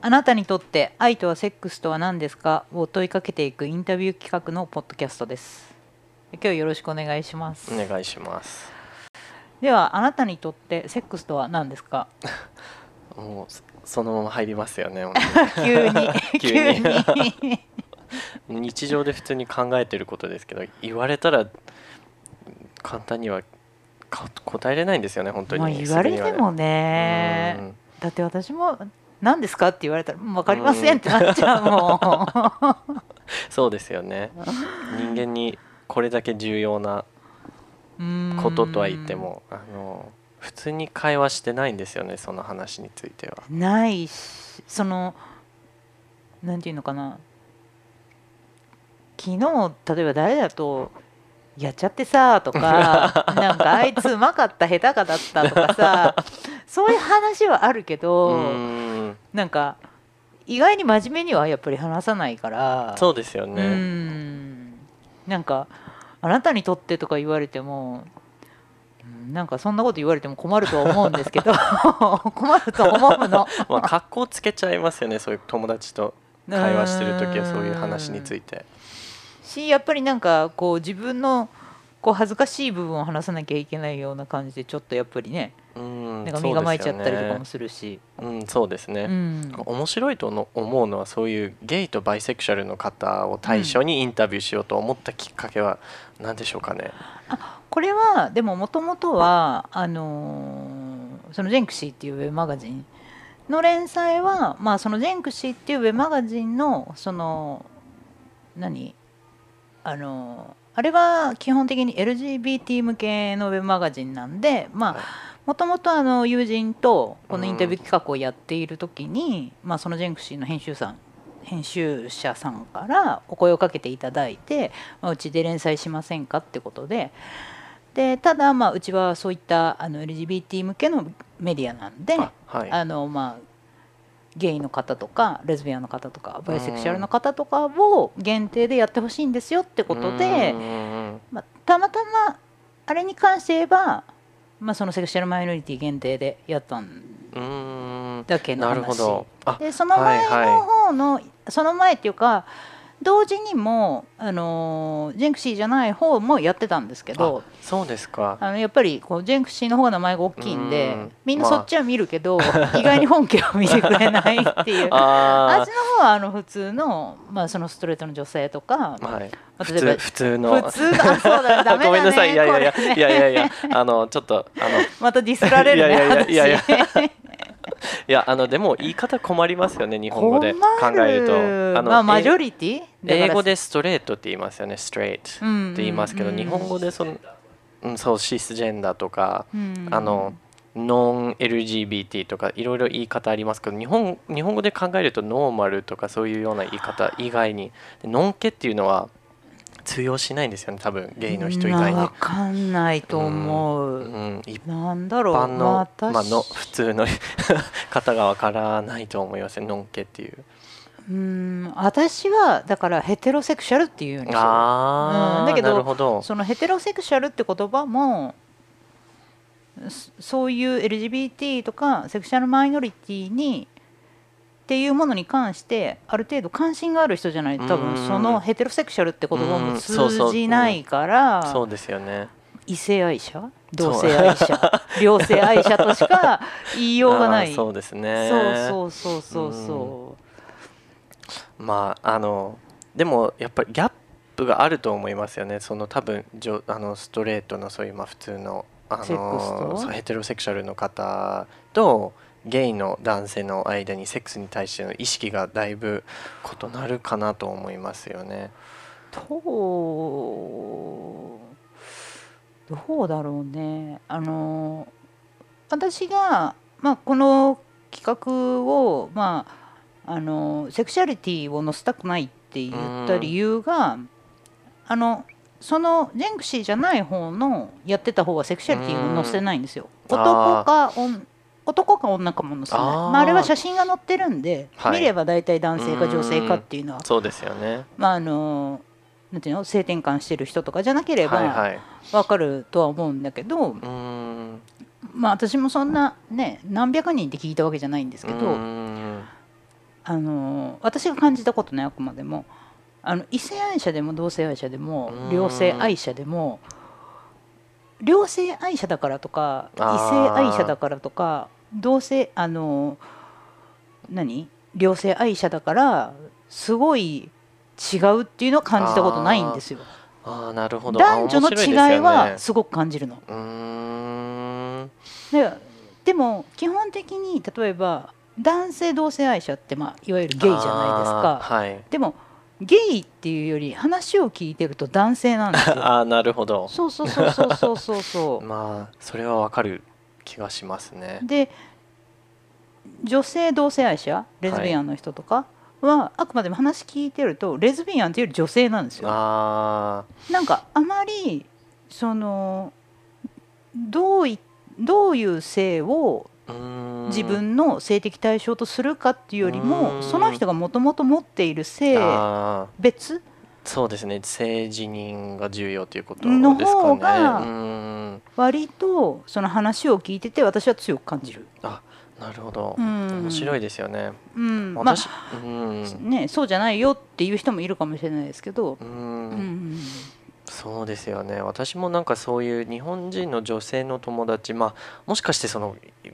あなたにとって愛とはセックスとは何ですか？を問いかけていくインタビュー企画のポッドキャストです。今日よろしくお願いします。お願いします。ではあなたにとってセックスとは何ですか？もうそそのまま入りますよね本 急に。急 急に。日常で普通に考えてることですけど言われたら簡単にはか答えれないんですよね本当に。まあ言われてもね。うん。だって私も何ですか？って言われたら分かりませんってなっちゃうもそうですよね。人間にこれだけ重要なんこととは言ってもあの普通に会話してないんですよねその話については。ないしそのなんていうのかな。昨日例えば誰だと「やっちゃってさ」とか「なんかあいつうまかった下手かだった」とかさそういう話はあるけうど、なんか意外に真面目にはやっぱり話さないからそうですようね。んなんか「あなたにとって」とか言われてもうんなんかそんなこと言われても困るとは思うんですけど 困ると思うの。まあ格好つけちゃいますよねそういう友達と会話してる時はそういう話について。しやっぱりなんかこう自分のこう恥ずかしい部分を話さなきゃいけないような感じでちょっとやっぱりねうんなんか身構えちゃったりとかもそするしうですよね。うんそうですね。うん。面白いとの思うのはそういうゲイとバイセクシャルの方を対象にインタビューしようと思ったきっかけは何でしょうかね？これはでももともとはあのーその「ジェンクシー」っていうウェブマガジンの連載は、まあ、その「ジェンクシー」っていうウェブマガジンのその何？あのーあれは基本的に LGBT 向けのウェブマガジンなんでまあ、はいもともとあの友人とこのインタビュー企画をやっている時に、まあ、そのジェンクシーの編集さん編集者さんからお声をかけていただいて、まあ、うちで連載しませんかってことで。でただまあうちはそういったあの LGBT 向けのメディアなんであはい。あのまあゲイの方とかレズビアンの方とかバイセクシャルの方とかを限定でやってほしいんですよってことでまあ、たまたまあれに関して言えば、まあ、そのセクシャルマイノリティ限定でやったんだけのなるほ話ど。あでその前はいのは方の、その前っていうか同時にも、あのジェンクシーじゃない方もやってたんですけどい。そうですか。あのやっぱりこうジェンクシーの方が名前が大きいんでうんみんなそっちは見るけど、意外に本家を見てくれないっていう。ああっちの方はあの普通の,、まあそのストレートの女性とか、あはい。まあ普通普通の。普通のあそうだねダメだね ごめんなさいいやいやいやねいやいやいやあのちょっとあの またディスられるねいやいやいやいや私いやあのでも言い方困りますよね日本語で。考えると。あのまあマジョえリティ英語でストレートって言いますよね。ストレートうんうんうんって言いますけど日本語でそのうんそうシスジェンダーとかうん。あのノン LGBT とかいろいろ言い方ありますけど日本日本語で考えるとノーマルとかそういうような言い方以外に。でノンケっていうのは通用しないんですよね多分ゲイの人以外に。まあわ。かんないと思う、うん、一なんだろう。般の、私まあ、の普通の 方がわからないと思いますねノンケっていう。うん。私はだからヘテロセクシャルっていうようにしてるああ、うん。だけどなるほど。そのヘテロセクシャルって言葉もそそういう LGBT とかセクシャルマイノリティにっていうものに関してある程度関心がある人じゃないと多うん。分そのヘテロセクシャルって言葉うも通じないからそうですよね。異性愛者？同性愛者？両性愛者としか言いようがない。そうですね。そうそうそうそうそまああのでもやっぱりギャップがあると思いますよね。その多分じょあのストレートのそういうまあ普通のあのヘテロセクシャルの方とゲイの男性の間にセックスに対しての意識がだいぶ異なるかなと思いますよね。うとどうだろうねあの私が、まあ、この企画を、まあ、あのセクシャリティを載せたくないって言った理由があのそのジェンクシーじゃない方のやってた方はセクシャリティを載せてないんですよ。うん男か女男か女かも載せてないあーまあ、あれは写真が載ってるんで、はい見れば大体男性か女性かっていうのはそうですよね。まああのなんていうの性転換してる人とかじゃなければはいはい。わかるとは思うんだけど、うーん。まあ私もそんなね何百人って聞いたわけじゃないんですけど、あの私が感じたことねあくまでもあの異性愛者でも同性愛者でもうん両性愛者でも両性愛者だからとか異性愛者だからとか同性あの何？両性愛者だからすごい違うっていうのは感じたことないんですよ。ああなるほど男女の違いはすごく感じるの。うーんででも基本的に例えば男性同性愛者って、まあ、いわゆるゲイじゃないですか。はいでもゲイっていうより話を聞いてると男性なんですよ。ああなるほどそうそうそうそうそうそうそ まあそれはわかる気がしますねう。で女性同性愛者レズビアンの人とかは、あくまでも話聞いてるとレズビアンっていうより女性なんですよ。あなんかあまりそのどういどういう性を自分の性的対象とするかっていうよりうもんその人がもともと持っている性別そうですね。性自認が重要ということですのかね。方が割とその話を聞いてて私は強く感じる。なるほど、うん。面白いですよね。うん、まあ私、うん。ねそうじゃないよっていう人もいるかもしれないですけど。う、ん。うんそうですよね。私もなんかそういう日本人の女性の友達まあもしかしてそのう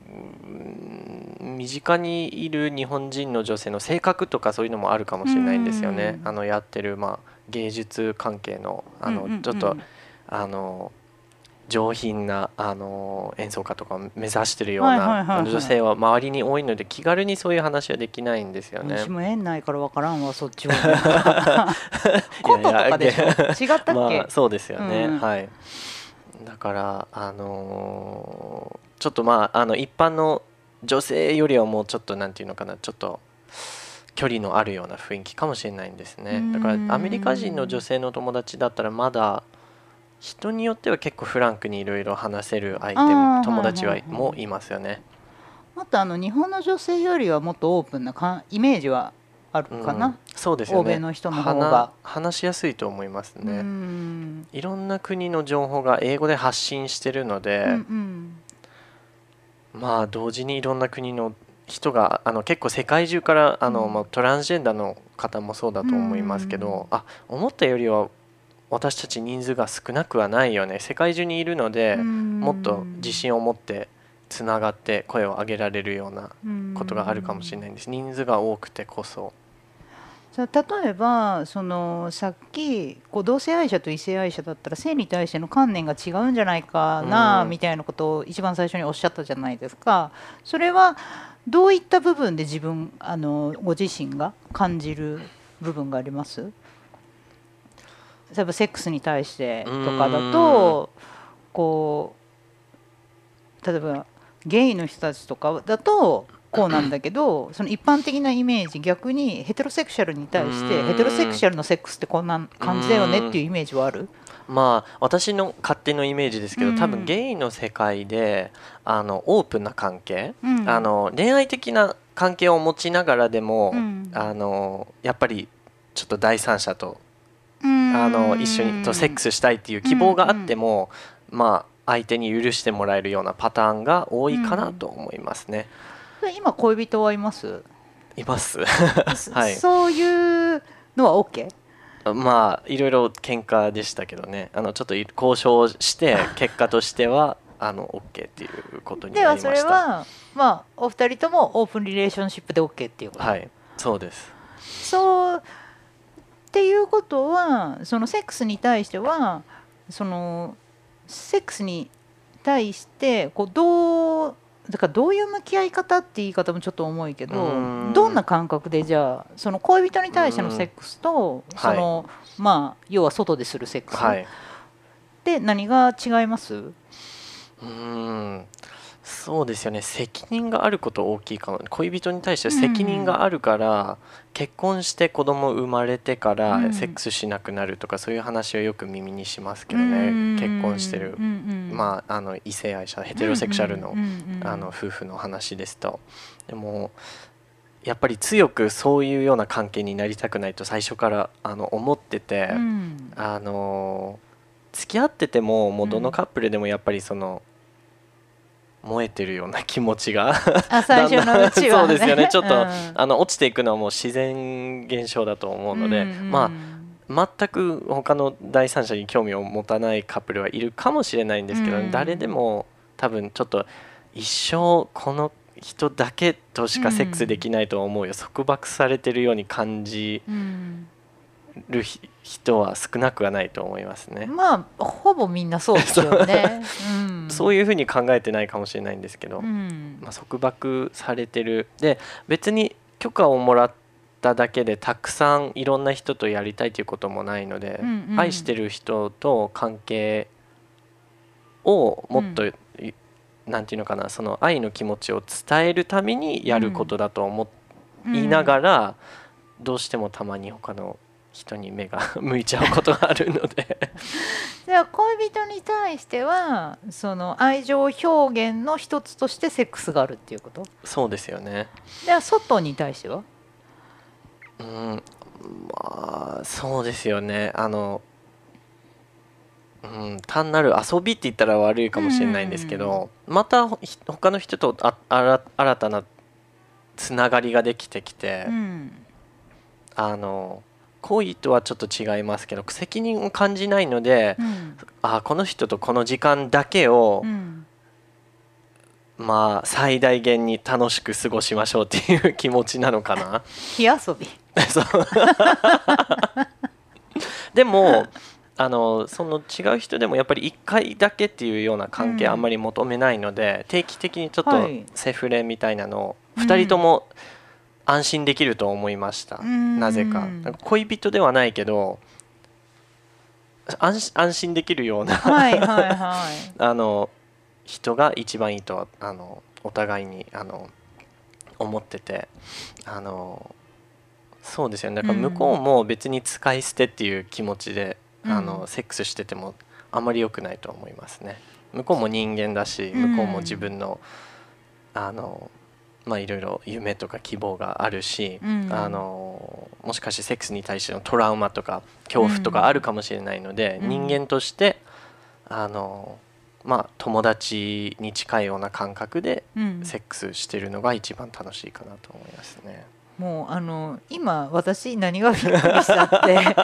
ん身近にいる日本人の女性の性格とかそういうのもあるかもしれないんですよね。うん。あのやってるまあ芸術関係のあのちょっとあの上品なあの演奏家とかを目指してるような女性は周りに多いので気軽にそういう話はできないんですよね。私も縁ないから分からんわそっちは。こととかでしょ？違ったっけ、まあそうですよね、うんはい。だからあのーちょっとまああの一般の女性よりはもうちょっとなんていうのかなちょっと距離のあるような雰囲気かもしれないんですね。だからうんアメリカ人の女性の友達だったらまだ人によっては結構フランクにいろいろ話せる相手も友達はもいますよね。あとあの日本の女性よりはもっとオープンなかイメージはあるかな、うん。そうですよね。欧米の人の方が。話話しやすいと思いますね。うん。いろんな国の情報が英語で発信してるので、うんうん。まあ同時にいろんな国の人があの結構世界中からあの、うん。まあ、トランスジェンダーの方もそうだと思いますけど、あ思ったよりは私たち人数が少なくはないよね。世界中にいるので、もっと自信を持ってつながって声を上げられるようなことがあるかもしれないんです。人数が多くてこそ。さ例えばそのさっきこう同性愛者と異性愛者だったら性に対しての観念が違うんじゃないかな、うん。みたいなことを一番最初におっしゃったじゃないですか。それはどういった部分で自分あのご自身が感じる部分があります？例えばセックスに対してとかだとこう例えばゲイの人たちとかだとこうなんだけどその一般的なイメージ逆にヘテロセクシャルに対してうん。ヘテロセクシャルのセックスってこんな感じだよねっていうイメージはある？まあ私の勝手のイメージですけど多うん。分ゲイの世界であのオープンな関係、うん。あの恋愛的な関係を持ちながらでも、うん。あのやっぱりちょっと第三者とああの一緒にとセックスしたいっていう希望があっても、まあ相手に許してもらえるようなパターンが多いかなと思いますね。今恋人はいます、います。はい。そういうのは OK? まあいろいろ喧嘩でしたけどねあのちょっと交渉して 結果としてはあの OK っていうことにではそなりました。れはまあお二人ともオープンリレーションシップで OK っていうこと、はいそうです。そうっていうことはそのセックスに対してはそのセックスに対してこうどうだからどういう向き合い方って言い方もちょっと重いけどうん。どんな感覚でじゃあその恋人に対してのセックスとん。その、まあ要は外でするセックスっはい。て何が違います、うーんそうですよね。責任があること大きいかも。恋人に対して責任があるから、結婚して子供生まれてからうん。セックスしなくなるとか、そういう話をよく耳にしますけどね。結婚してる、まああの異性愛者ヘテロセクシャルの,、あの夫婦の話ですと。でもやっぱり強くそういうような関係になりたくないと最初からあの思ってて、うん。あの付き合っててももうどのカップルでもやっぱりその燃えてるような気持ちが。あ最初のうちは、ね、そうですよね。ちょっと、うん。あの落ちていくのはもう自然現象だと思うので、うんうんまあ全く他の第三者に興味を持たないカップルはいるかもしれないんですけど、うん。誰でも多分ちょっと一生この人だけとしかセックスできないと思うよ、束縛されてるように感じうんるひ人は少なくはないと思いますね。まあほぼみんなそうですよね、うん、そういうふうに考えてないかもしれないんですけど、うん。まあ、束縛されてる。で別に許可をもらっただけでたくさんいろんな人とやりたいということもないので、うんうん愛してる人と関係をもっと、いなんていうのかなその愛の気持ちを伝えるためにやることだと思いながら、どうしてもたまに他の人に目が 向いちゃうことがあるので。じゃあ恋人に対してはその愛情表現の一つとしてセックスがあるっていうこと？そうですよね。では外に対しては？うん、まあそうですよね。あの、うん、単なる遊びって言ったら悪いかもしれないんですけど、また他の人とああら新たなつながりができてきて、うん。あの恋とはちょっと違いますけど責任を感じないので、うん。あこの人とこの時間だけを、うん。まあ最大限に楽しく過ごしましょうっていう気持ちなのかな。火遊び。でもあのその違う人でもやっぱり1回だけっていうような関係うん。あんまり求めないので、定期的にちょっとはい。セフレみたいなのをうん2人とも安心できると思いました、うん。なぜか。恋人ではないけど安心できるような。はいはいはい。あの人が一番いいとはあのお互いにあの思ってて。あのそうですよね。だから向こうも別に使い捨てっていう気持ちで、あうん。のセックスしててもあんまり良くないと思いますね。向こうも人間だしうん。向こうも自分の、あのまあいろいろ夢とか希望があるし、うん。あのもしかしてセックスに対してのトラウマとか恐怖とかあるかもしれないので、うん。人間としてあのまあ友達に近いような感覚でうん。セックスしてるのが一番楽しいかなと思いますね。もうあの今私何がびっくりしたって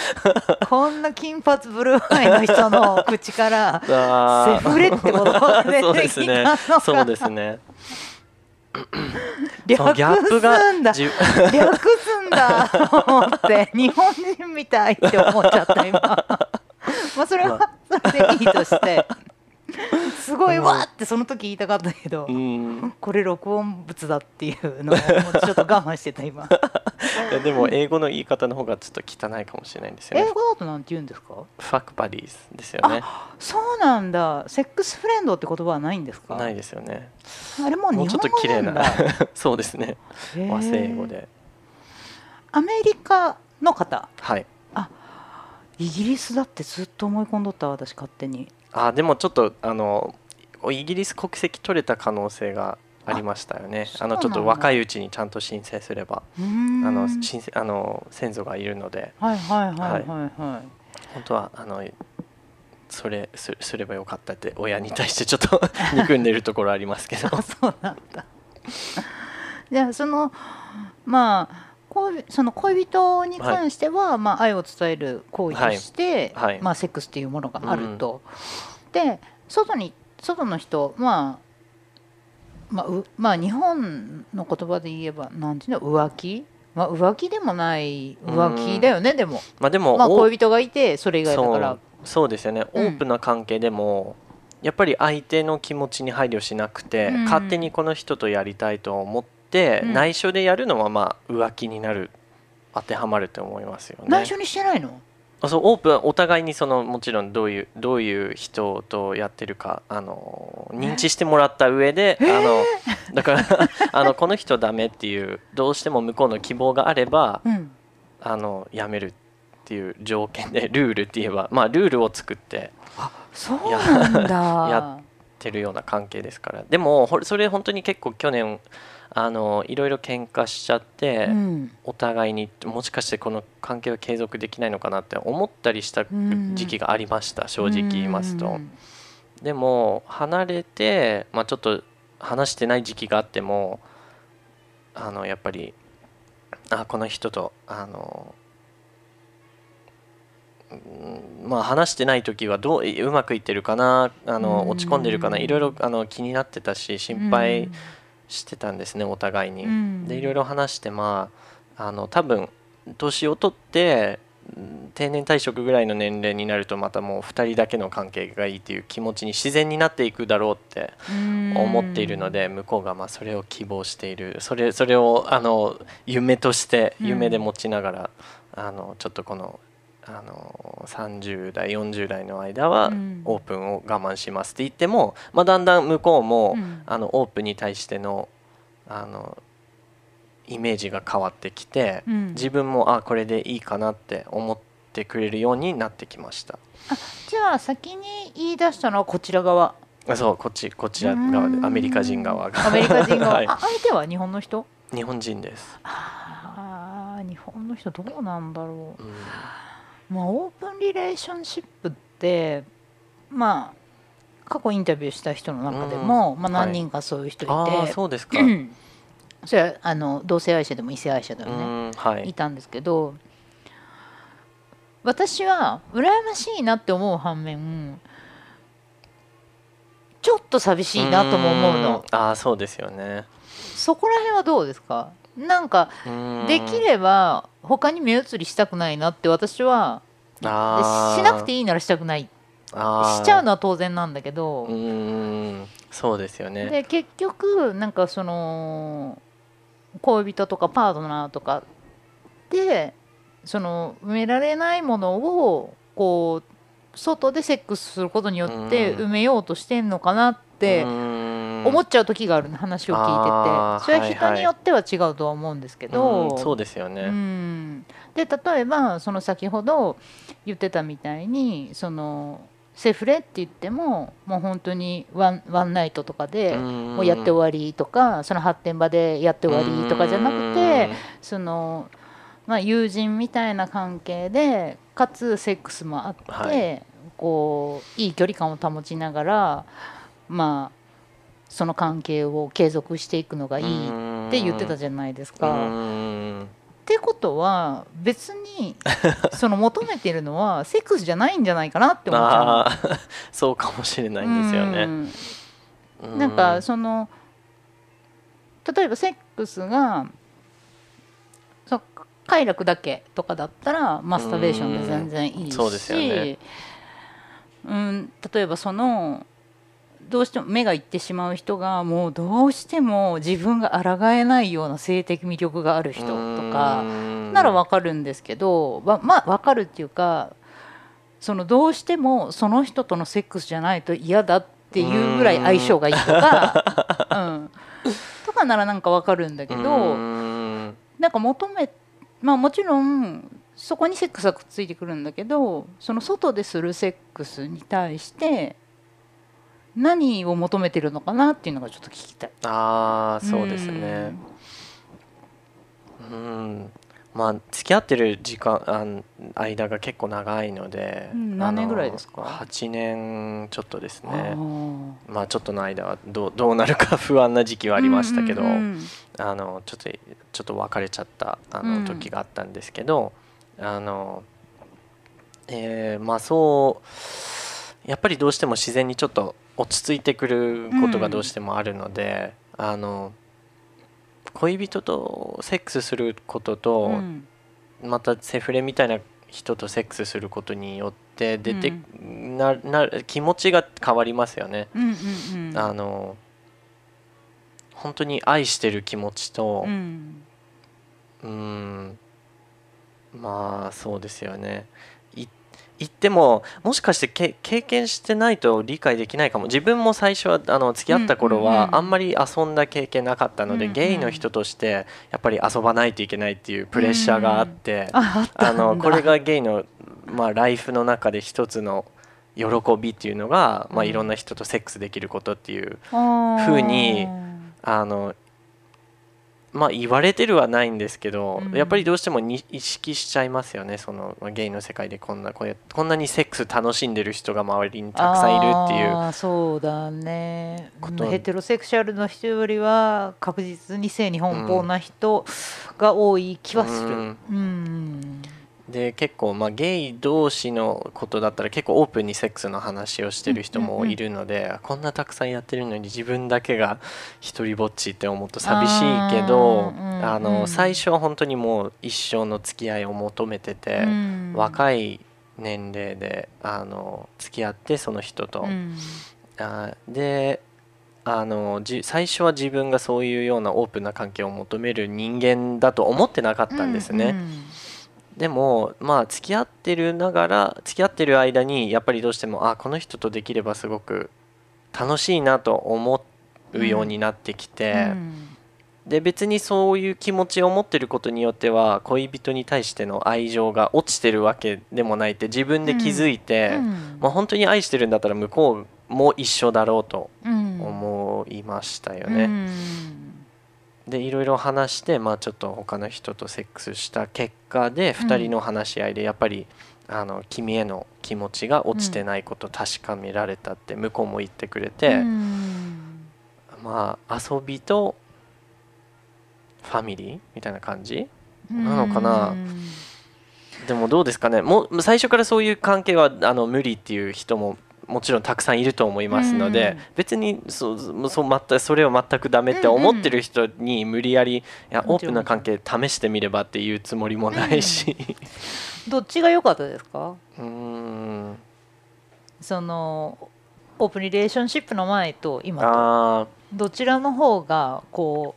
こんな金髪ブルーアイの人の口から あセフレってことが出てきたのかそうですね。略そのギャップがすんだ。略すんだ。と 思って。日本人みたいって思っちゃった今。まあそれはそれでいいとして すごいわーってその時言いたかったけど、うんこれ録音物だっていうのをちょっと我慢してた今 いやでも英語の言い方の方がちょっと汚いかもしれないんですよね。英語だとなんて言うんですか？ファックバディーズですよね。そうなんだセックスフレンドって言葉はないんですか？ないですよね。あれもうもうちょっと日本語綺麗な そうですね。和製英語で。アメリカの方？はい。イギリスだってずっと思い込んどった私勝手にあでもちょっとあのイギリス国籍取れた可能性がありましたよね。ああのちょっと若いうちにちゃんと申請すれば、あの申請あの先祖がいるので、はいはいはいはい。はい、本当はあのそれすすればよかったって親に対してちょっと 憎んでるところありますけど。あそうなんだ。じゃあそのまあ恋その恋人に関しては、まあ、愛を伝える行為として、はい。はい。まあ、セックスっていうものがあると、で外に外の人まあまあ、うまあ日本の言葉で言えばなんていうの？浮気、まあ、浮気でもない浮気だよね、でも、まあでも、まあ、お恋人がいてそれ以外だかそらうそうですよね、うん。オープンな関係でもやっぱり相手の気持ちに配慮しなくて、うん。勝手にこの人とやりたいと思って、うん。内緒でやるのはまあ浮気になる当てはまると思いますよね。内緒にしてないの？あそうオープンお互いにそのもちろんどういうどういう人とやってるかあの認知してもらった上で、あのだから あのこの人ダメっていうどうしても向こうの希望があればうん。あのやめるっていう条件でルールって言えばまあルールを作ってそうなんだ。やってるような関係ですから。でもほそれ本当に結構去年あのいろいろ喧嘩しちゃって、うん。お互いにもしかしてこの関係は継続できないのかなって思ったりしたうん。時期がありました正直言いますと。うん。でも離れて、まあ、ちょっと話してない時期があってもあのやっぱりあこの人とあのうんまあ話してない時はどううまくいってるかなあの落ち込んでるかないろいろあの気になってたし心配してたんですねお互いに。うん。でいろいろ話してまああの多分年を取ってうん定年退職ぐらいの年齢になるとまたもう2人だけの関係がいいっていう気持ちに自然になっていくだろうって思っているので向こうがまあそれを希望している。それそれをあの夢としてうん。夢で持ちながら、あのちょっとこのあの30代40代の間はうん。オープンを我慢しますって言っても、まあ、だんだん向こうも、うん。あのオープンに対してのあのイメージが変わってきて、うん。自分もあこれでいいかなって思ってくれるようになってきました。じゃあ先に言い出したのはこちら側。あそうこっちこちら側でアメリカ人側が。アメリカ人側、はい。あ相手は日本の人？日本人です、あー日本の人どうなんだろう。ん。うまあオープンリレーションシップってまあ過去インタビューした人の中でも、まあ、はい何人かそういう人いて、ああそうですか。うん。それはあの同性愛者でも異性愛者でうもね、んはい。いたんですけど私は羨ましいなって思う反面ちょっと寂しいなとも思うの。ん。ああそうですよね。そこら辺はどうですか？なんかうん。できれば他に目移りしたくないなって私はしなくていいならしたくない。しちゃうのは当然なんだけどうん。そうですよね。で結局なんかその恋人とかパートナーとかでその埋められないものをこう外でセックスすることによってうん。埋めようとしてんのかなって思思っちゃう時があるの話を聞いててそれは人によっては違うとは思うんですけど、そうですようねん。で例えばその先ほど言ってたみたいにそのセフレって言ってももう本当にワンワンナイトとかでもうやって終わりとかその発展場でやって終わりとかじゃなくてその、まあ、友人みたいな関係でかつセックスもあって、はい。こういい距離感を保ちながらまあその関係を継続していくのがいいって言ってたじゃないですか。うんってことは別にその求めてるのはセックスじゃないんじゃないかなって思っちゃう そうかもしれないんですよね。うん。なんかその例えばセックスがそう快楽だけとかだったらマスターベーションで全然いいし、そうですよね。うん、例えばそのどうしても目がいってしまう人がもうどうしても自分が抗えないような性的魅力がある人とかならわかるんですけどわまあわかるっていうかそのどうしてもその人とのセックスじゃないと嫌だっていうぐらい相性がいいとか、うん、とかならなんかわかるんだけどうん。なんか求めまあもちろんそこにセックスがくっついてくるんだけどその外でするセックスに対して何を求めてるのかなっていうのがちょっと聞きたい。ああそうですね。うん。まあ付き合ってる時間あん間が結構長いので、うん何年ぐらいですか？あの8年ちょっとですうんねまあちょっとの間はどうどうなるか 不安な時期はありましたけど、うんうんうんあのちょっとちょっと別れちゃったあうん。の時があったんですけど、あのえーまあそうやっぱりどうしても自然にちょっと落ち着いてくることがどうしてもあるので、あの恋人とセックスすることと、うん。またセフレみたいな人とセックスすることによって出て、なな気持ちが変わりますよね。うんうんうん。あの本当に愛してる気持ちとうん。うーんまあそうですよねい言ってももしかしてけ経験してないと理解できないかも。自分も最初はあの付き合った頃はあんまり遊んだ経験なかったので、ゲイの人としてやっぱり遊ばないといけないっていうプレッシャーがあって、あのこれがゲイの、まあ、ライフの中で一つの喜びっていうのが、まあ、うん。いろんな人とセックスできることっていうふ風にあのまあ言われてるはないんですけど、うん。やっぱりどうしてもに意識しちゃいますよね。そのまあゲイの世界でこんなこうやこんなにセックス楽しんでる人が周りにたくさんいるっていうそうだね。ヘテロセクシャルの人よりは確実に性に奔放な人が多い気はする。うん。うんで結構まあゲイ同士のことだったら結構オープンにセックスの話をしてる人もいるので、こんなたくさんやってるのに自分だけが一人ぼっちって思うと寂しいけどあーうんうん最初は本当にもう一生の付き合いを求めてて、うん。若い年齢であの付き合ってその人と。うん。あであのじ最初は自分がそういうようなオープンな関係を求める人間だと思ってなかったんですね。うんでもまあ付き合ってるながら付き合ってる間にやっぱりどうしてもあこの人とできればすごく楽しいなと思うようになってきて、うん。で別にそういう気持ちを持ってることによっては恋人に対しての愛情が落ちてるわけでもないって自分で気づいて、うん。まあ、本当に愛してるんだったら向こうも一緒だろうとうん。思いましたようね。んでいろいろ話して、まあ、ちょっと他の人とセックスした結果でうん。2人の話し合いでやっぱり、あの君への気持ちが落ちてないこと確かめられたって向こうも言ってくれて、うん。まあ遊びとファミリー？みたいな感じ？なのかな？うんでもどうですかね？もう最初からそういう関係はあの無理っていう人ももちろんたくさんいると思いますので、うん。別にそうそう全くそれを全くダメって思ってる人に無理やりいやオープンな関係試してみればっていうつもりもないし。どっちが良かったですか？うーん。そのオープンリレーションシップの前と今と。あどちらの方がこ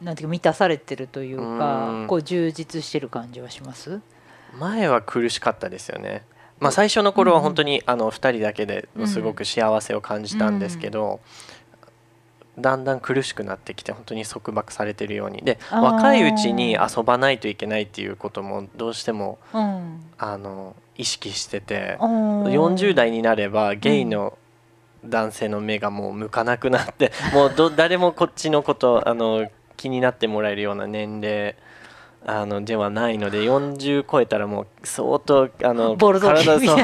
うなんていうか満たされてるというかうん。こう充実してる感じはします？ー前は苦しかったですよね。まあ、最初の頃は本当にあの2人だけですごく幸せを感じたんですけど、だんだん苦しくなってきて本当に束縛されてるように。で若いうちに遊ばないといけないっていうこともどうしてもうん。あの意識してて40 40代になればゲイの男性の目がもう向かなくなって、もうど誰もこっちのことあの気になってもらえるような年齢あのではないので40超えたらもう相当あの 体 そうみたい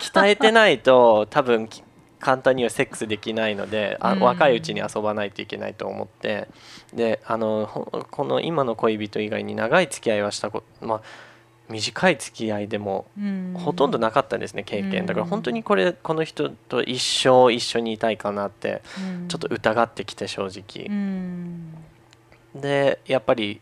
鍛えてないと多分き簡単にはセックスできないのであうん。若いうちに遊ばないといけないと思って。であのほこの今の恋人以外に長い付き合いはしたことまあ短い付き合いでもうん。ほとんどなかったですね経験。だからうん。本当にこれこの人と一生一緒にいたいかなってうん。ちょっと疑ってきて正直。うん。でやっぱり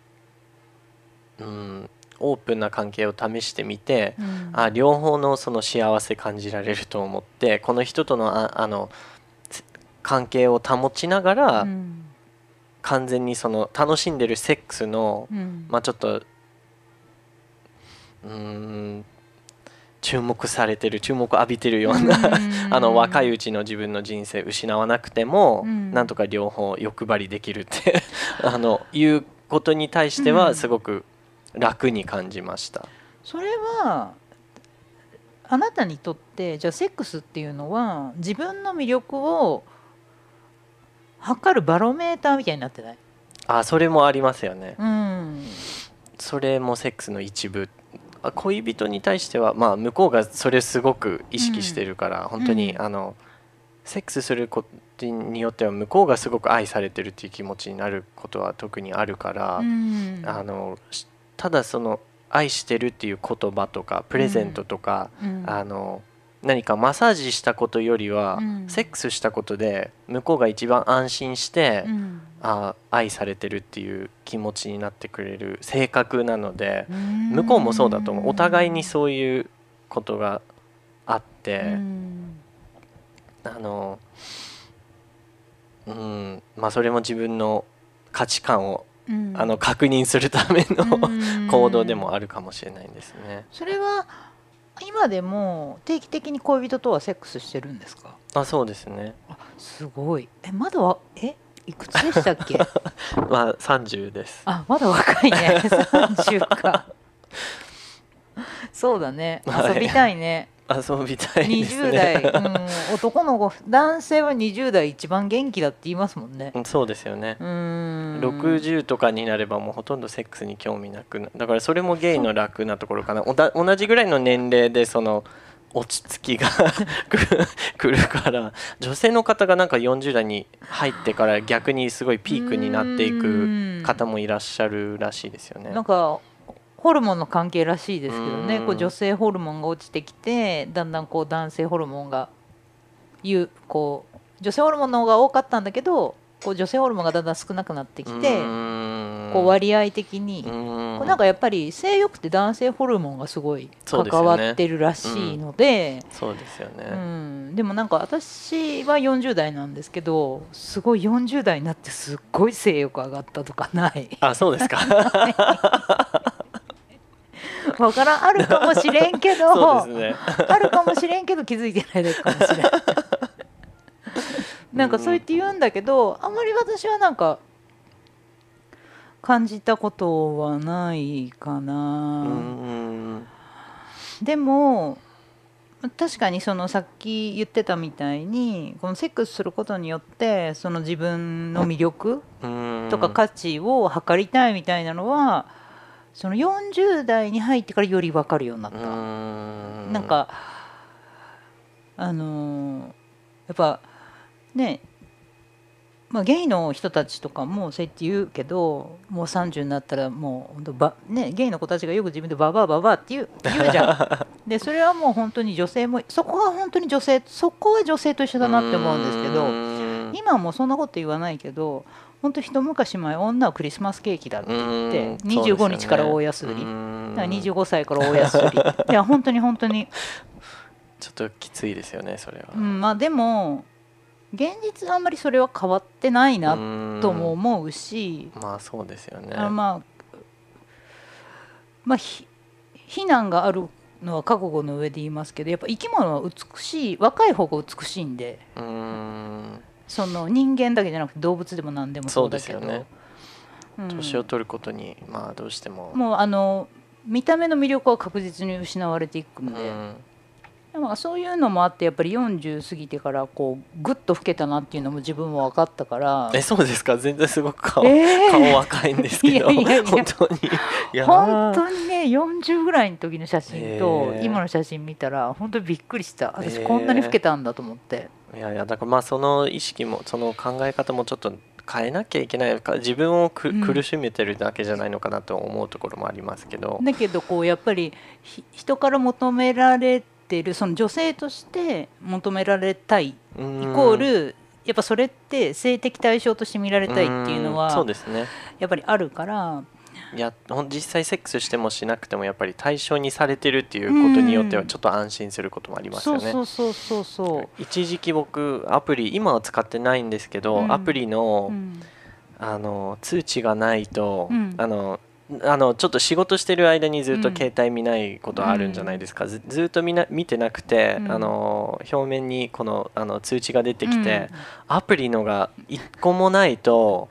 うん。オープンな関係を試してみてうん。あ両方のその幸せ感じられると思ってこの人とのああのつ関係を保ちながら、うん。完全にその楽しんでるセックスの、うん。まあちょっとうーん注目されてる注目を浴びてるような あの若いうちの自分の人生失わなくても、うん。なんとか両方欲張りできるって あのいうことに対してうん。はすごく楽に感じました。それはあなたにとってじゃあセックスっていうのは自分の魅力を測るバロメーターみたいになってない？あそれもありますよね。うん。それもセックスの一部。あ恋人に対してはまあ向こうがそれすごく意識してるから、本当に、うん。あのセックスすることによっては向こうがすごく愛されてるっていう気持ちになることは特にあるから、うん。あのしただその愛してるっていう言葉とかプレゼントとか、うん。あの何かマッサージしたことよりは、うん。セックスしたことで向こうが一番安心して、うん。あ愛されてるっていう気持ちになってくれる性格なので、うん。向こうもそうだと思う。お互いにそういうことがあって、うん。あのうん。まあそれも自分の価値観を、うん。あの確認するための、うん。行動でもあるかもしれないですね。それは今でも定期的に恋人とはセックスしてるんですか？あそうですね。あすごい。えまだはえいくつでしたっけ？まあ30です。あまだ若いね。30か。そうだね。はい。遊びたいね、遊びたいです20ね代、うん、男の子男性は20代一番元気だって言いますもんね。うんそうですよね。うーん60とかになればもうほとんどセックスに興味なくなだからそれもゲイの楽なところかな。おだ同じぐらいの年齢でその落ち着きが 来る来るから女性の方がなんか40代に入ってから逆にすごいピークになっていく方もいらっしゃるらしいですよね。なんかホルモンの関係らしいですけどね。うん。こう女性ホルモンが落ちてきてだんだんこう男性ホルモンがいうこう女性ホルモンの方が多かったんだけどこう女性ホルモンがだんだん少なくなってきてこう割合的にこうなんかやっぱり性欲って男性ホルモンがすごい関わってるらしいので。そうですよね、うん、でもなんか私は40代なんですけどすごい40代になってすっごい性欲上がったとかない。あそうですか わからんあるかもしれんけどそうですねあるかもしれんけど気づいてないだけかもしれんなんかそう言って言うんだけどあまり私はなんか感じたことはないかな、でも確かにそのさっき言ってたみたいにこのセックスすることによってその自分の魅力とか価値を測りたいみたいなのはその40代に入ってからより分かるようになった。うんなんかあのーやっぱねまあ、ゲイの人たちとかもそうやって言うけどもう30になったらもう本当ば、ね、ゲイの子たちがよく自分でババアババアって言う言うじゃん。でそれはもう本当に女性もそこは本当に女性そこは女性と一緒だなって思うんですけどうん今はもうそんなこと言わないけど本当一昔前女はクリスマスケーキだって言ってうん25日から大安売り。うん。だから25歳から大安売り。いや本当に本当に、ちょっときついですよねそれは。うん、まあでも現実あんまりそれは変わってないなとも思うし、まあそうですよね。あまあまあひ非難があるのは覚悟の上で言いますけどやっぱ生き物は美しい若い方が美しいんで。うーんその人間だけじゃなくて動物でも何でもそうだけど。そうですよね。うん。年を取ることにまあどうしても。もうあの見た目の魅力は確実に失われていくんで、うん。でもそういうのもあってやっぱり40過ぎてからこうぐっと老けたなっていうのも自分も分かったから。えそうですか？全然すごく顔,、えー。顔若いんですけど。いやいや本当に。いや本当にね40ぐらいの時の写真と今の写真見たら本当にびっくりした。私こんなに老けたんだと思って、いやいやだからまあその意識もその考え方もちょっと変えなきゃいけないか自分をく、うん。苦しめてるだけじゃないのかなと思うところもありますけど、だけどこうやっぱりひ人から求められてるその女性として求められたいイイコールやっぱそれって性的対象として見られたいっていうのそはうですね。やっぱりあるからいや実際セックスしてもしなくてもやっぱり対象にされてるっていうことによってはうんちょっと安心することもありますよね。そうそうそうそ一時期僕アプリ今は使ってないんですけど、うん。アプリう、の,、うん。あの通知がないと、うん。あのあのちょっと仕事してる間にずっとうん。携帯見ないことあるんじゃないですか、ずずっと見な見てなくて、うん。あの表面にこのあの通知が出てきて、うん。アプリのが一個もないと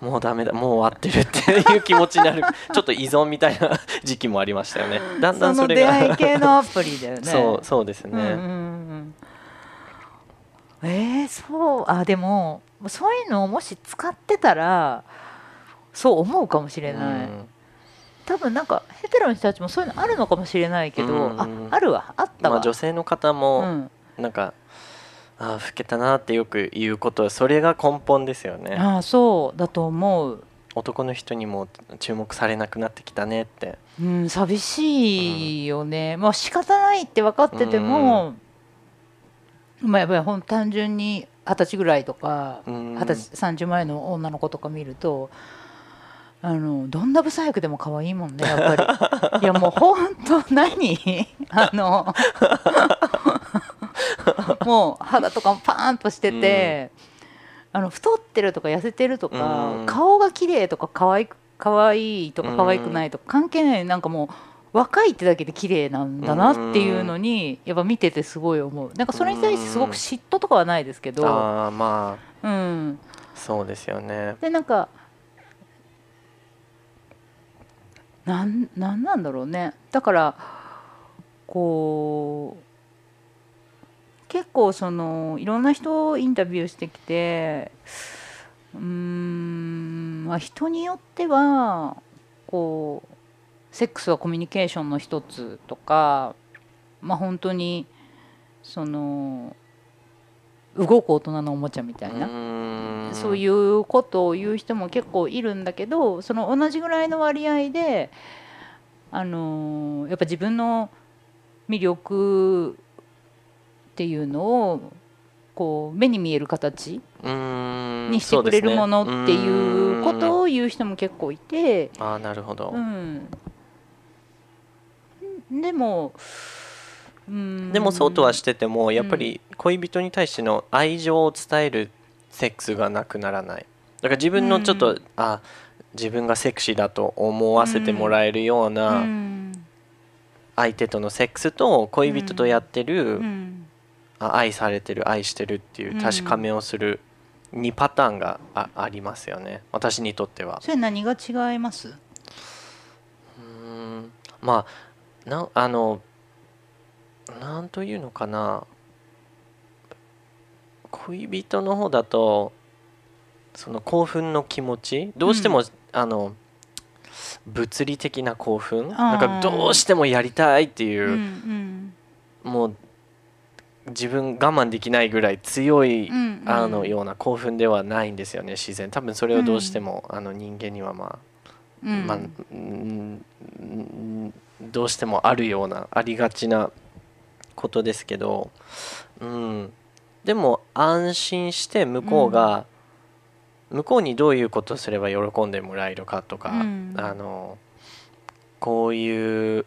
もうダメだもう終わってるっていう気持ちになる ちょっと依存みたいな時期もありましたよね。だんだんそれが出会い系のアプリだよね。そうそうですね、うんうんうん。えー、そう。あでもそういうのをもし使ってたらそう思うかもしれない、うん。多分なんかヘテロの人たちもそういうのあるのかもしれないけど、うん。ああるわ。あったわ、まあ、女性の方うもん、なんか、ああ老けたなってよく言うことそれが根本ですよね。ああそうだと思う、男の人にも注目されなくなってきたねって。うん、寂しいよね、まあ仕方ないって分かってても、まあやっぱりほん単純に二十歳ぐらいとかうん。二十歳30前の女の子とか見るとあのどんなブサイクでも可愛いもんねやっぱり。いやもうほんと何？あの もう肌とかもパーンとしてて、あの太ってるとか痩せてるとか、うん。顔が綺麗とか可愛く可愛いとか可愛くないとか関係ないなんかもう若いってだけで綺麗なんだなっていうのにやっぱ見ててすごい思う。なんかそれに対してすごく嫉妬とかはないですけど、ああまあ。うん、そうですよね。でなんかなんなんなんだろうね。だからこう結構そのいろんな人をインタビューしてきてうーん、まあ、人によってはこうセックスはコミュニケーションの一つとかまあ本当にその動く大人のおもちゃみたいな。そういうことを言う人も結構いるんだけどその同じぐらいの割合であのやっぱ自分の魅力っていうのをこう目に見える形ににしてくれるものっていうことを言う人も結構いて、あーなるほど、うん、でも、うん、でもそうとはしててもやっぱり恋人に対しての愛情を伝えるセックスがなくならない。だから自分のちょっと、うあ自分がセクシーだと思わせてもらえるよううなん。相手とのセックスと恋人とやってる、うん。あ愛されてる愛してるっていう確かめをする2パターンがあありますよね。私にとっては。それ何が違います？うーん。まあなあのなんというのかな。恋人の方だとその興奮の気持ち？どうしても、あの物理的な興奮？なんかどうしてもやりたいっていうう、ん。もう自分我慢できないぐらい強い、うんうん。あのような興奮ではないんですよね自然。多分それをどうしても、あの人間にはまあうん。まあうんうんどうしてもあるようなありがちなことですけど、うん、でも安心して向こうが、向こうにどういうことをすれば喜んでもらえるかとか、うん。あのこういう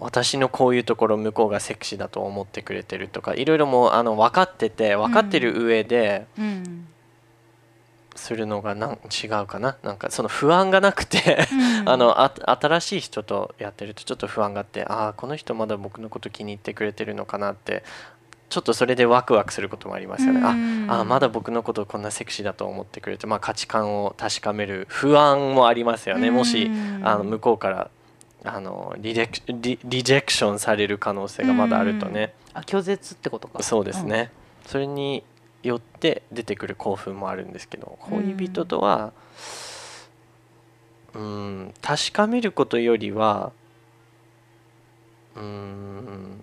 私のこういうところ向こうがセクシーだと思ってくれてるとかいろいろもうあの分かってて分かってる上で、うん。するのがなん違うかな？なんかその不安がなくてうん。あのあ新しい人とやってるとちょっと不安があってああこの人まだ僕のこと気に入ってくれてるのかなってちょっとそれでワクワクすることもありますよね。うん。ああまだ僕のことをこんなセクシーだと思ってくれて、まあ、価値観を確かめる不安もありますよね。もしうんあの向こうからあのリレクリリジェクションされる可能性がまだあるとね、あ拒絶ってことか。そうですね、それによって出てくる興奮もあるんですけど恋人とはうん確かめることよりはうん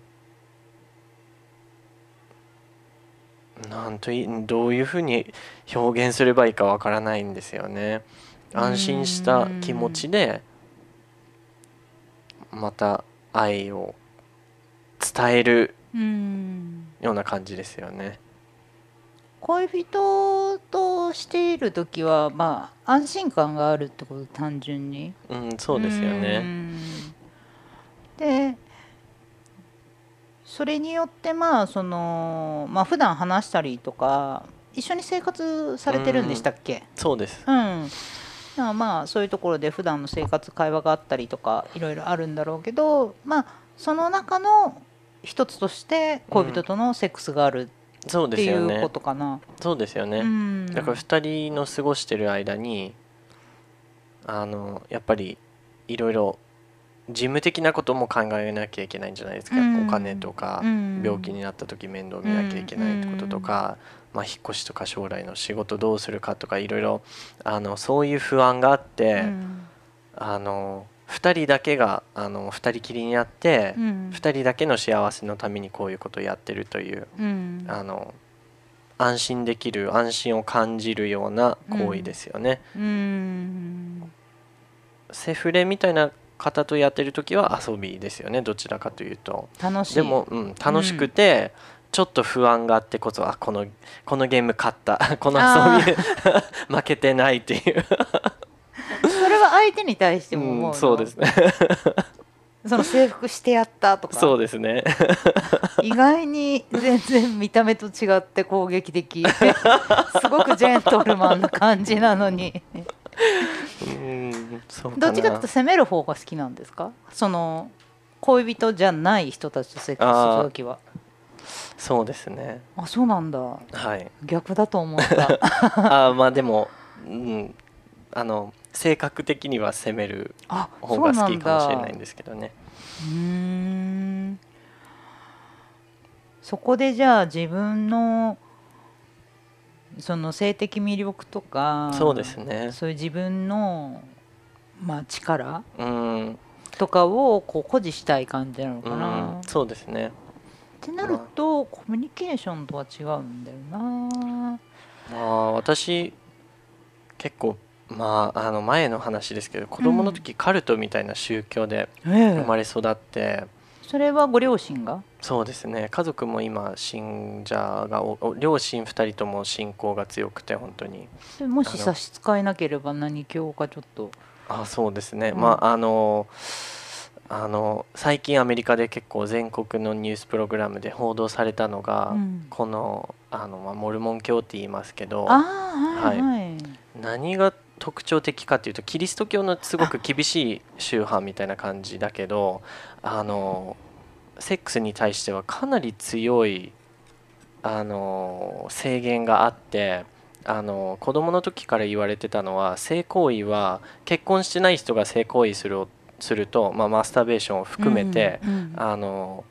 なんといどういうふうに表現すればいいかわからないんですよね。安心した気持ちでまた愛を伝えるうんような感じですよね。恋人としている時はまあ安心感があるってこと単純にうん、そうですようね。んでそれによってまあそのまあ普段話したりとか一緒に生活されてるんでしたっけ？そうです。うん、だからまあそういうところで普段の生活会話があったりとかいろいろあるんだろうけどまあその中の一つとして恋人とのセックスがあるそうっていですよねうこ。とかな。そうですよね。うんだから2人の過ごしてる間にあのやっぱりいろいろ事務的なことも考えなきゃいけないんじゃないですか、うんお金とか、うん病気になった時面倒見なきゃいけないってこととか、まあ、引っ越しとか将来の仕事どうするかとかいろいろあのそういう不安があって、うん。あの2人だけがあの2人きりになって、うん。2人だけの幸せのためにこういうことをやってるといううん。あの安心できる安心を感じるような行為ですよね。うん。セフレみたいな方とやってる時は遊びですよね。どちらかというと。楽しい。でも、うん、楽しくて、ちょっと不安があってこそあこのこのゲーム勝った。この遊び 負けてないっていう、それは相手に対しても思うの、うん、そうですね。その征服してやったとか？そうですね。意外に全然見た目と違って攻撃的すごくジェントルマンな感じなのに。うんどっちかというと攻める方が好きなんですか？その恋人じゃない人たちとセックスする時はそうですね。あそうなんだ。はい。逆だと思った。あまあでも、うん、あの性格的には攻めるあ方が好きかもしれないんだ。ですけどね。うーん。そこでじゃあ自分のその性的魅力とかそうですね。そういう自分の、まあ、力うん。とかをこう誇示したい感じなのうかな、ん。そうですねってなるとコミュニケーションとは違うんだよな。まあ私結構まああの前の話ですけど子供の時カルトみたいな宗教でええ生まれ育って、それはご両親が？そうですね。家族も今信者が両親2人とも信仰が強くて本当に。でもし差し支えなければ何教かちょっと。あそうですね、うん。まああのあの最近アメリカで結構全国のニュースプログラムで報道されたのが、うん。このあの、まあ、モルモン教って言いますけどはい。はい、何が特徴的かっていうとキリスト教のすごく厳しい宗派みたいな感じだけどあのセックスに対してはかなり強いあの制限があってあの子供の時から言われてたのは性行為は結婚してない人が性行為するすると、まあ、マスターベーションを含めて、うんうんあの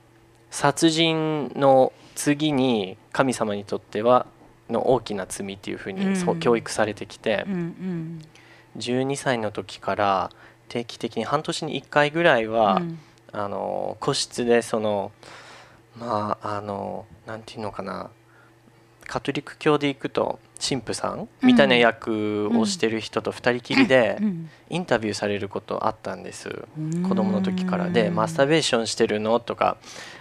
殺人の次に神様にとってはの大きな罪っていうふうにそううん教育されてきて、うんうん。12歳の時から定期的に半年に1回ぐらいは、うん。あの個室でそのまああのなんていうのかなカトリック教で行くと神父さんみたいな役をしてる人と2人きりでうんインタビューされることあったんです。うん。子供の時からでマスターベーションしてるの？とか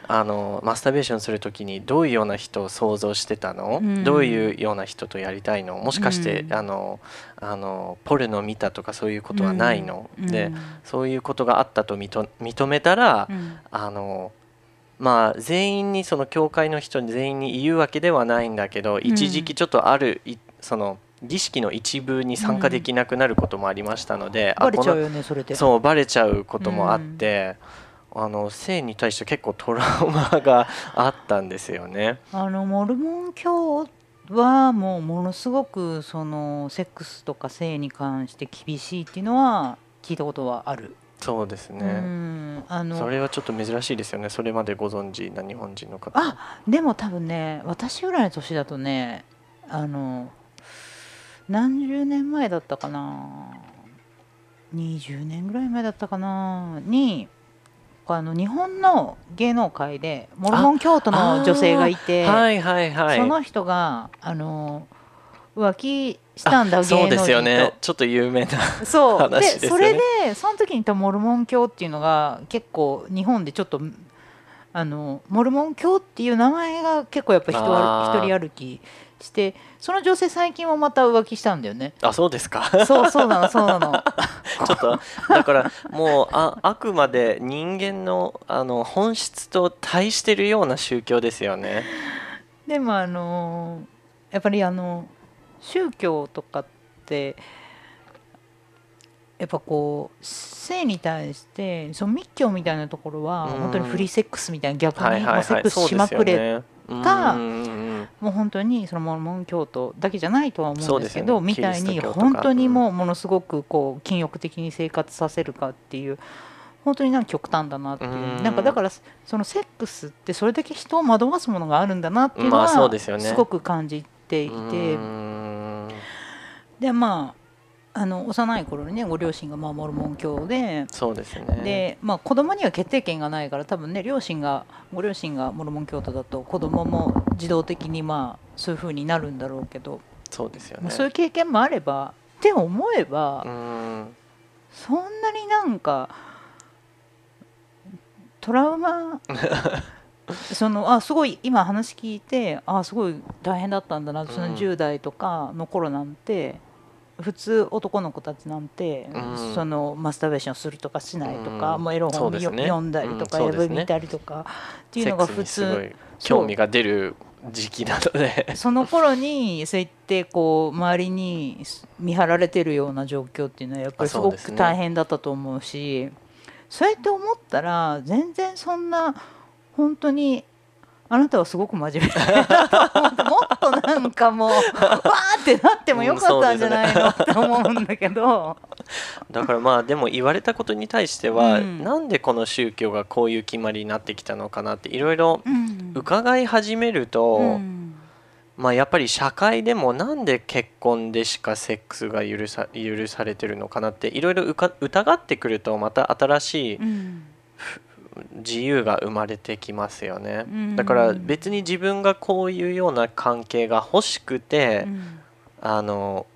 あのマスターベーションする時にどういうような人を想像してたの、うん。どういうような人とやりたいの？もしかして、うん。あのあのポルノ見たとかそういうことはないの、うん。でそういうことがあったと認認めたら、うん。あのまあ全員にその教会の人に全員に言うわけではないんだけど、一時期ちょっとあるいその儀式の一部に参加できなくなることもありましたので、あバレちゃうよねそれで。そうバレちゃうこともあって、あの性に対して結構トラウマがあったんですよね。あのモルモン教はもうものすごくそのセックスとか性に関して厳しいっていうのは聞いたことはある、そうですうね。んあのそれはちょっと珍しいですよね。それまでご存知な日本人の方。あでも多分ね私ぐらいの年だとねあの何十年前だったかな20年ぐらい前だったかなにあの日本の芸能界でモルモン教徒の女性がいて、はいはいはい。その人があの浮気したんだあ芸能人とそうですよね。ちょっと有名な。そう 話でですよねそれでその時にモルモン教っていうのが結構日本でちょっとあのモルモン教っていう名前が結構やっぱ人一人歩きしてその女性最近もまた浮気したんだよねあそうですか。そうそうなのそうなの ちょっとだからもうああくまで人間のあの本質と対してるような宗教ですよね。でもあのやっぱりあの宗教とかってやっぱこう性に対してその密教みたいなところはうん。本当にフリーセックスみたいな逆にセックスしますくれ。たもう本当にそのモルモン教徒だけじゃないとは思そううんですけどみたいに本当にもうものすごくこう禁欲的に生活させるかっていう本当になんか極端だなっていう。うん。なんかだからそのセックスってそれだけ人を惑わすものがあるんだなっていうのまあはすごく感じていて。でまああの幼い頃にねご両親がまあモルモン教で。そうですね。で、まあ、子供には決定権がないから多分ね両親がご両親がモルモン教徒だと子供も自動的にまあそういう風になるんだろうけど、そうですよね。まあそういう経験もあればって思えば、そんなになんかトラウマそのあすごい今話聞いてあすごい大変だったんだなそのうん10代とかの頃なんて、普通男の子たちなんて、うん。そのマスターベーションするとかしないとか、うん。もうエロ本ね。読んだりとか、うんね。見たりとかっていうセのが普通。い興味が出る時期なので。その頃にそうやってこう周りに見張られてるような状況っていうのはやっぱりすごく大変だったと思うしそうやって思ったら全然そんな本当にあなたはすごく真面目だなと思ってもっとなんかもう わーってなってもよかったんじゃないの？って思うんだけど。だからまあでも言われたことに対しては、うん。なんでこの宗教がこういう決まりになってきたのかなっていろいろうん。伺い始めると、うん。まあやっぱり社会でもなんで結婚でしかセックスが許さ許されてるのかなっていろいろ疑ってくるとまた新しいうん自由が生まれてきますよね、うん。だから別に自分がこういうような関係が欲しくて、うん。あの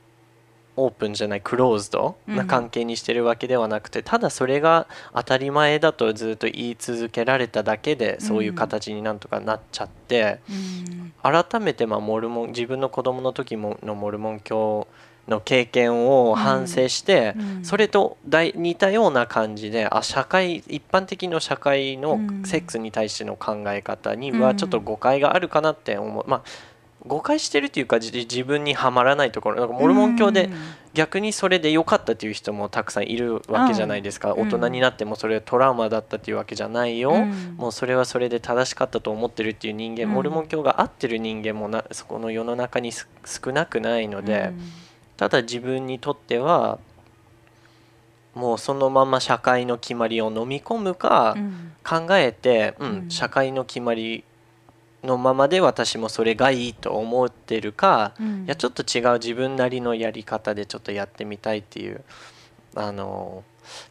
オープンじゃないクローズドな関係にしてるわけではなくて、ただそれが当たり前だとずっと言い続けられただけでそういう形になんとかなっちゃって、うん。改めてまあモルモン自分の子供の時ものモルモン教の経験を反省して、うん。それと大似たような感じであ社会一般的な社会のうん。セックスに対しての考え方にうん。はちょっと誤解があるかなって思う、まあ誤解してるっていうかじ自分にはまらないところ。なんかモルモン教で逆にそれで良かったっていう人もたくさんいるわけじゃないですか、うん。大人になってもそれはトラウマだったっていうわけじゃないよ、うん。もうそれはそれで正しかったと思ってるっていう人間、うん。モルモン教が合ってる人間もなそこの世の中にす少なくないので、うんただ自分にとってはもうそのまま社会の決まりを飲み込むかうん。考えて、うんうん。社会の決まりのままで私もそれがいいと思ってるか、うん。いやちょっと違う自分なりのやり方でちょっとやってみたいっていうあの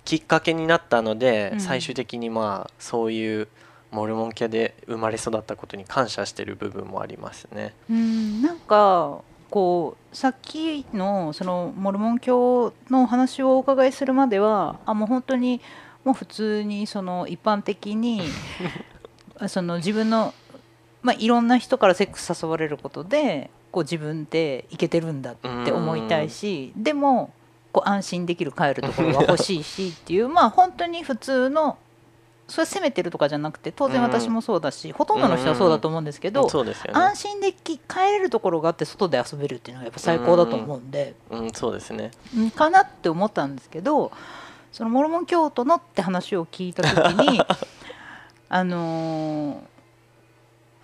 きっかけになったので、うん。最終的にまあそういうモルモン家で生まれ育ったことに感謝してる部分もありますね。うん。なんかこうさっきのそのモルモン教のお話をお伺いするまではあもう本当にもう普通にその一般的に その自分の、まあ、いろんな人からセックス誘われることでこう自分っていけてるんだって思いたいしでもこう安心できる帰るところが欲しいしっていうまあ本当に普通のそれ責めてるとかじゃなくて当然私もそうだし、ほとんどの人はそうだと思うんですけど、そうですよね。安心でき帰れるところがあって外で遊べるっていうのがやっぱ最高だと思うんで、うん、そうですね。うん。かなって思ったんですけどそのモルモン教徒のって話を聞いた時に あのー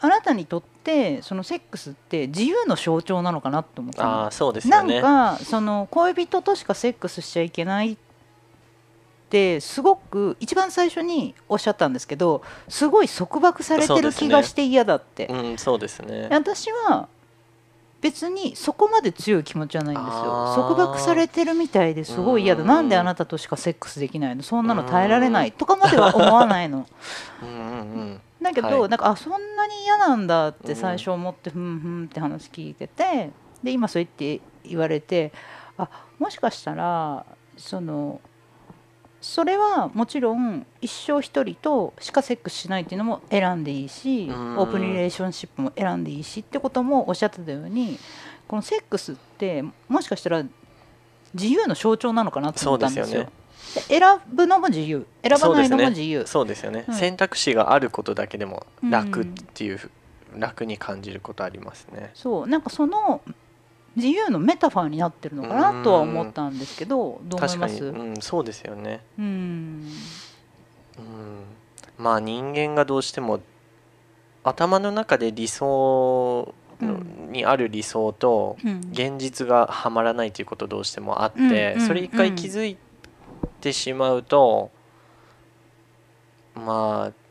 あなたにとってそのセックスって自由の象徴なのかなって思ったの。ああ、そうですなん。かその恋人としかセックスしちゃいけないってすごく一番最初におっしゃったんですけどすごい束縛されてる気がして嫌だって、うん、そうですね。私は別にそこまで強い気持ちはないんですよ。束縛されてるみたいですごい嫌だ。うん。なんであなたとしかセックスできないの？そんなの耐えられないとかまでは思わないの。うんうんうん。だけど、はい。なんかあそんなに嫌なんだって最初思って、ふんふんって話聞いててで今そう言って言われてあもしかしたらそのそれはもちろん一生一人としかセックスしないっていうのも選んでいいしうんオープンリレーションシップも選んでいいしってこともおっしゃってたようにこのセックスってもしかしたら自由の象徴なのかなと思ったんですよ。ですよね。で選ぶのも自由選ばないのも自由。そうですよね、うん選択肢があることだけでもうん楽っていう、楽に感じることありますね。そうなんかその自由のメタファーになってるのかなとは思ったんですけどどう思い確かに、ますうん、そうですよね。うん。うん、まあ人間がどうしても頭の中で理想にある理想とうん。現実がはまらないということどうしてもあって、それ一回気づいてしまうと、まあ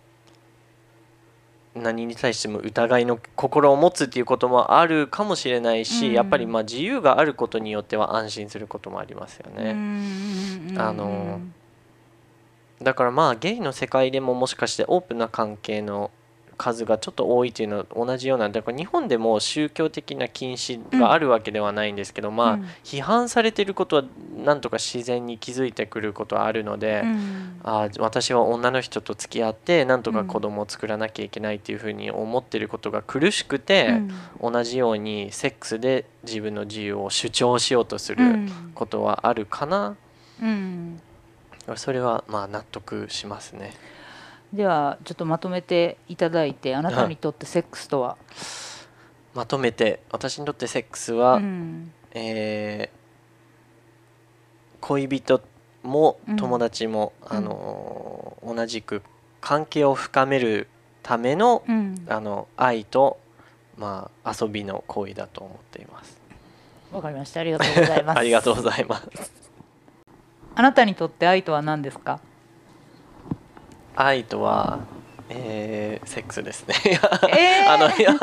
何に対しても疑いの心を持つっていうこともあるかもしれないし、うんやっぱりまあ自由があることによっては安心することもありますよね。うんあのだからまあゲイの世界でももしかしてオープンな関係の数がちょっと多いっていうのは同じようなだから日本でも宗教的な禁止があるわけではないんですけど、まあうん。批判されてることはなんとか自然に気づいてくることはあるので、うん。あー私は女の人と付き合ってなんとか子供を作らなきゃいけないっていうふうに思ってることが苦しくて、同じようにセックスで自分の自由を主張しようとするうん。ことはあるかな、うん。それはまあ納得しますね。ではちょっとまとめていただいてあなたにとってセックスとは、まとめて私にとってセックスは、うん。えー恋人もうん。友達も、うん。あのー同じく関係を深めるためのうん。あの愛と、まあ、遊びの行為だと思っています。わかりました。ありがとうございます。ありがとうございます。あなたにとって愛とは何ですか？愛とは、えーセックスですね。えー。あのいや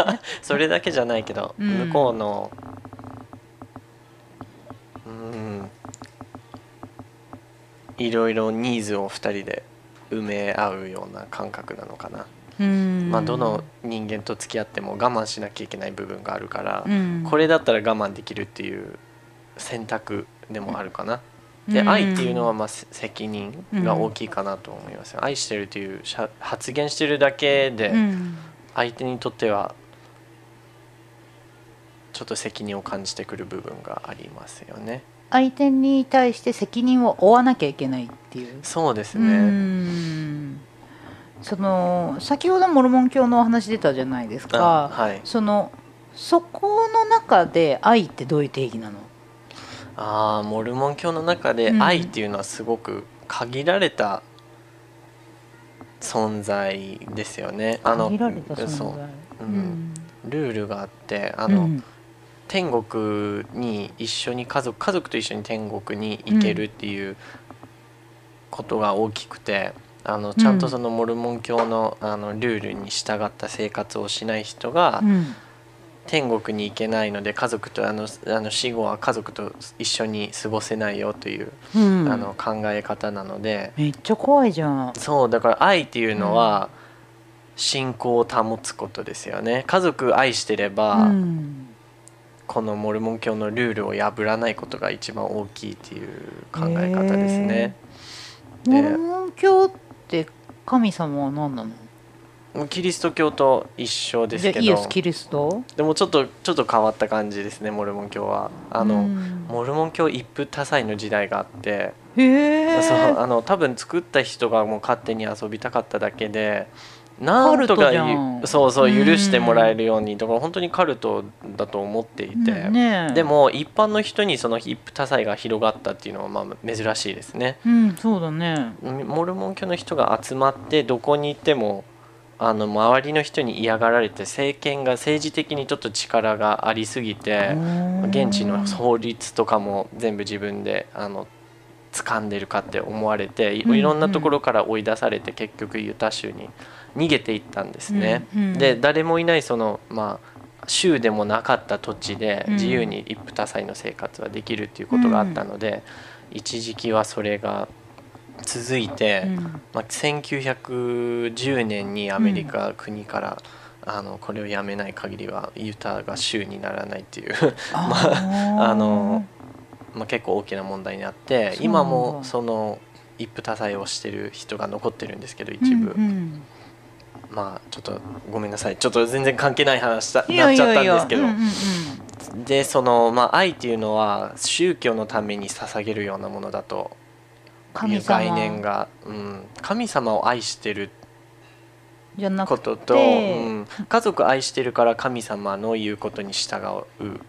それだけじゃないけど、うん。向こうのうんいろいろニーズを2人で埋め合うような感覚なのかな、うん。まあ、どの人間と付き合っても我慢しなきゃいけない部分があるから、うん。これだったら我慢できるっていう選択でもあるかな。でうん。愛っていうのはまあせ責任が大きいかなと思いますよ。愛してるという発言してるだけでうん。相手にとってはちょっと責任を感じてくる部分がありますよね。相手に対して責任を負わなきゃいけないっていう。そうですうねん。その先ほどモルモン教のお話出たじゃないですあかはい。そのそこの中で愛ってどういう定義なの？あーモルモン教の中でうん。愛っていうのはすごく限られた存在ですよね。あのそうううん。ん。ルールがあってあの、うん。天国に一緒に家族家族と一緒に天国に行けるっていうことが大きくて、あのちゃんとそのモルモン教のあのルールに従った生活をしない人がうん天国に行けないので家族とあのあの死後は家族と一緒に過ごせないよという、うん。あの考え方なので。めっちゃ怖いじゃん。そうだから愛っていうのは信仰を保つことですよね。家族愛してれば、うん。このモルモン教のルールを破らないことが一番大きいっていう考え方ですね。モルモン教って神様は何なの？キリスト教と一緒ですけど。イエス・キリスト？でもちょっとちょっと変わった感じですねモルモン教は。あの、うん。モルモン教一夫多妻の時代があって、そうあの多分作った人がもう勝手に遊びたかっただけでなんとかそうそううん。許してもらえるようにだから本当にカルトだと思っていて、ねでも一般の人にその一夫多妻が広がったっていうのはまあ珍しいですね。うんそうだね。モルモン教の人が集まってどこに行ってもあの周りの人に嫌がられて政権が政治的にちょっと力がありすぎて現地の法律とかも全部自分であの掴んでるかって思われていろんなところから追い出されて結局ユタ州に逃げていったんですね。で誰もいないそのまあ州でもなかった土地でうん。自由に一夫多妻の生活はできるっていうことがあったので、一時期はそれが続いて、うん。まあ、1910年にアメリカ国から、あのこれをやめない限りはユタが州にならないっていう。あ あのまあ結構大きな問題になって今もその一夫多妻をしてる人が残ってるんですけど一部、うんうん。まあちょっとごめんなさい。ちょっと全然関係ない話なっちゃったんですけど、うんうん。でその、まあ、愛っていうのは宗教のために捧げるようなものだとい神様。う概念が、うん、神様を愛してるじゃなくことと、てうん、家族愛してるから神様の言うことに従う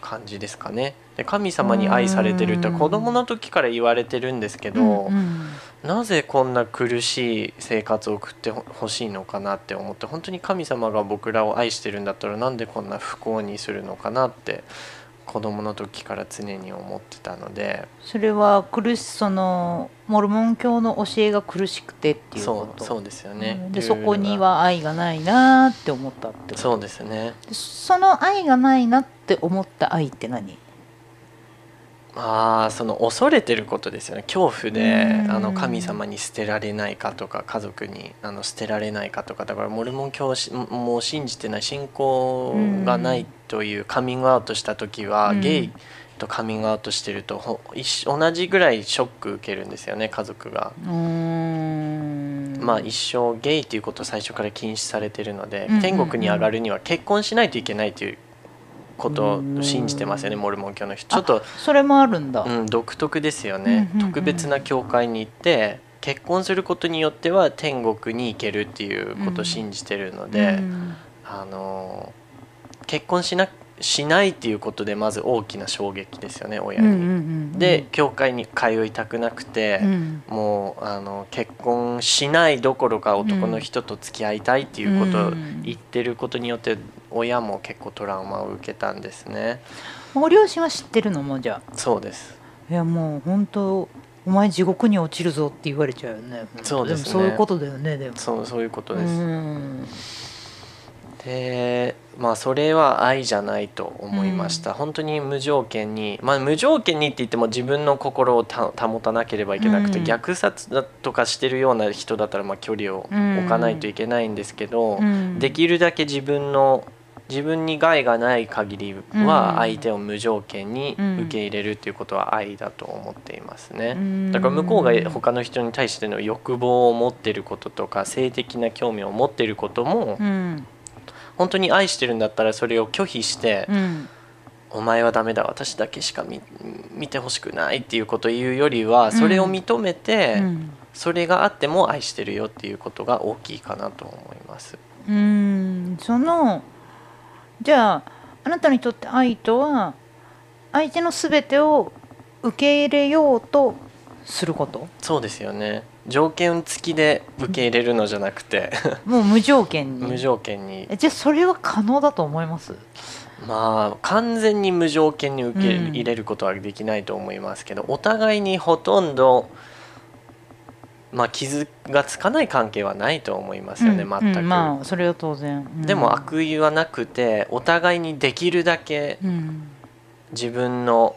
感じですかね。で神様に愛されてるってうん。子供の時から言われてるんですけど、うんうんなぜこんな苦しい生活を送ってほしいのかなって思って本当に神様が僕らを愛してるんだったらなんでこんな不幸にするのかなって子供の時から常に思ってたのでそれは苦しそのモルモン教の教えが苦しくてっていうそこと？うそうですよね。うん。でそこには愛がないなーって思ったってこと？そうですね。でその愛がないなって思った愛って何？ああその恐れてることですよね。恐怖でうん。あの神様に捨てられないかとか家族にあの捨てられないかとかだからモルモン教もう信じてない信仰がないというカミングアウトした時は、うん。ゲイとカミングアウトしてると同じぐらいショック受けるんですよね家族が。まあ一生ゲイということを最初から禁止されてるので、天国に上がるには結婚しないといけないということを信じてますよね、モルモン教の人。ちょっとそれもあるんだ、うん、独特ですようんね、うんうん。特別な教会に行って結婚することによっては天国に行けるっていうことを信じてるので、うんあの結婚しなしないっていうことでまず大きな衝撃ですよね親に。うんうんうんで教会に通いたくなくて、うん。もうあの結婚しないどころか男の人と付き合いたいっていうことを言ってることによって親も結構トラウマを受けたんですね。ご両親は知ってるの？もじゃそうです。あいやもう本当お前地獄に落ちるぞって言われちゃうよね。そうですね。もそういうことだよねでも。そうそういうことうです、ん。でまあそれは愛じゃないと思いました、本当に無条件にまあ無条件にって言っても自分の心をた保たなければいけなくて、うん。虐殺だとかしてるような人だったらまあ距離を置かないといけないんですけど、うん。できるだけ自分の自分に害がない限りうん。は相手を無条件に受け入れるっていうことは愛だと思っていますね。うん。だから向こうが他の人に対しての欲望を持ってることとか性的な興味を持ってることもうん。本当に愛してるんだったらそれを拒否してうん「お前はダメだ私だけしか見見てほしくない」っていうことを言うよりはそれを認めてうん。それがあっても愛してるよっていうことが大きいかなと思います。うん。そのじゃああなたにとって愛とは相手の全てを受け入れようとすること？そうですよね。条件付きで受け入れるのじゃなくて。もう無条件に。無条件に。えじゃあそれは可能だと思います？まあ完全に無条件に受け入れることはできないと思いますけど、お互いにほとんどまあ傷がつかない関係はないと思いますよね、うん全く、うんまあそれは当然、うん。でも悪意はなくてお互いにできるだけうん。自分の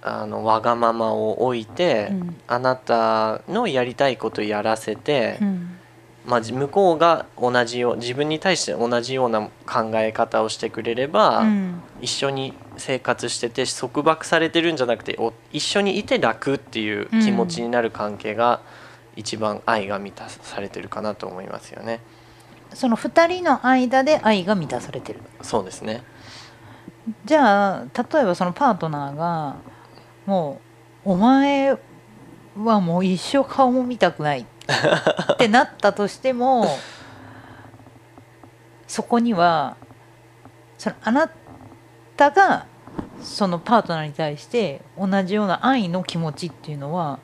あのわがままを置いて、うん。あなたのやりたいことやらせて、うんまあ、じ向こうが同じよう自分に対して同じような考え方をしてくれれば、うん一緒に生活してて束縛されてるんじゃなくてお一緒にいて楽っていう気持ちになる関係が一番愛が満たされてるかなと思いますよね。その2人の間で愛が満たされてるそうですね。じゃあ例えばそのパートナーがもうお前はもう一生顔も見たくないってなったとしてもそこにはそのあなたがそのパートナーに対して同じような愛の気持ちっていうのは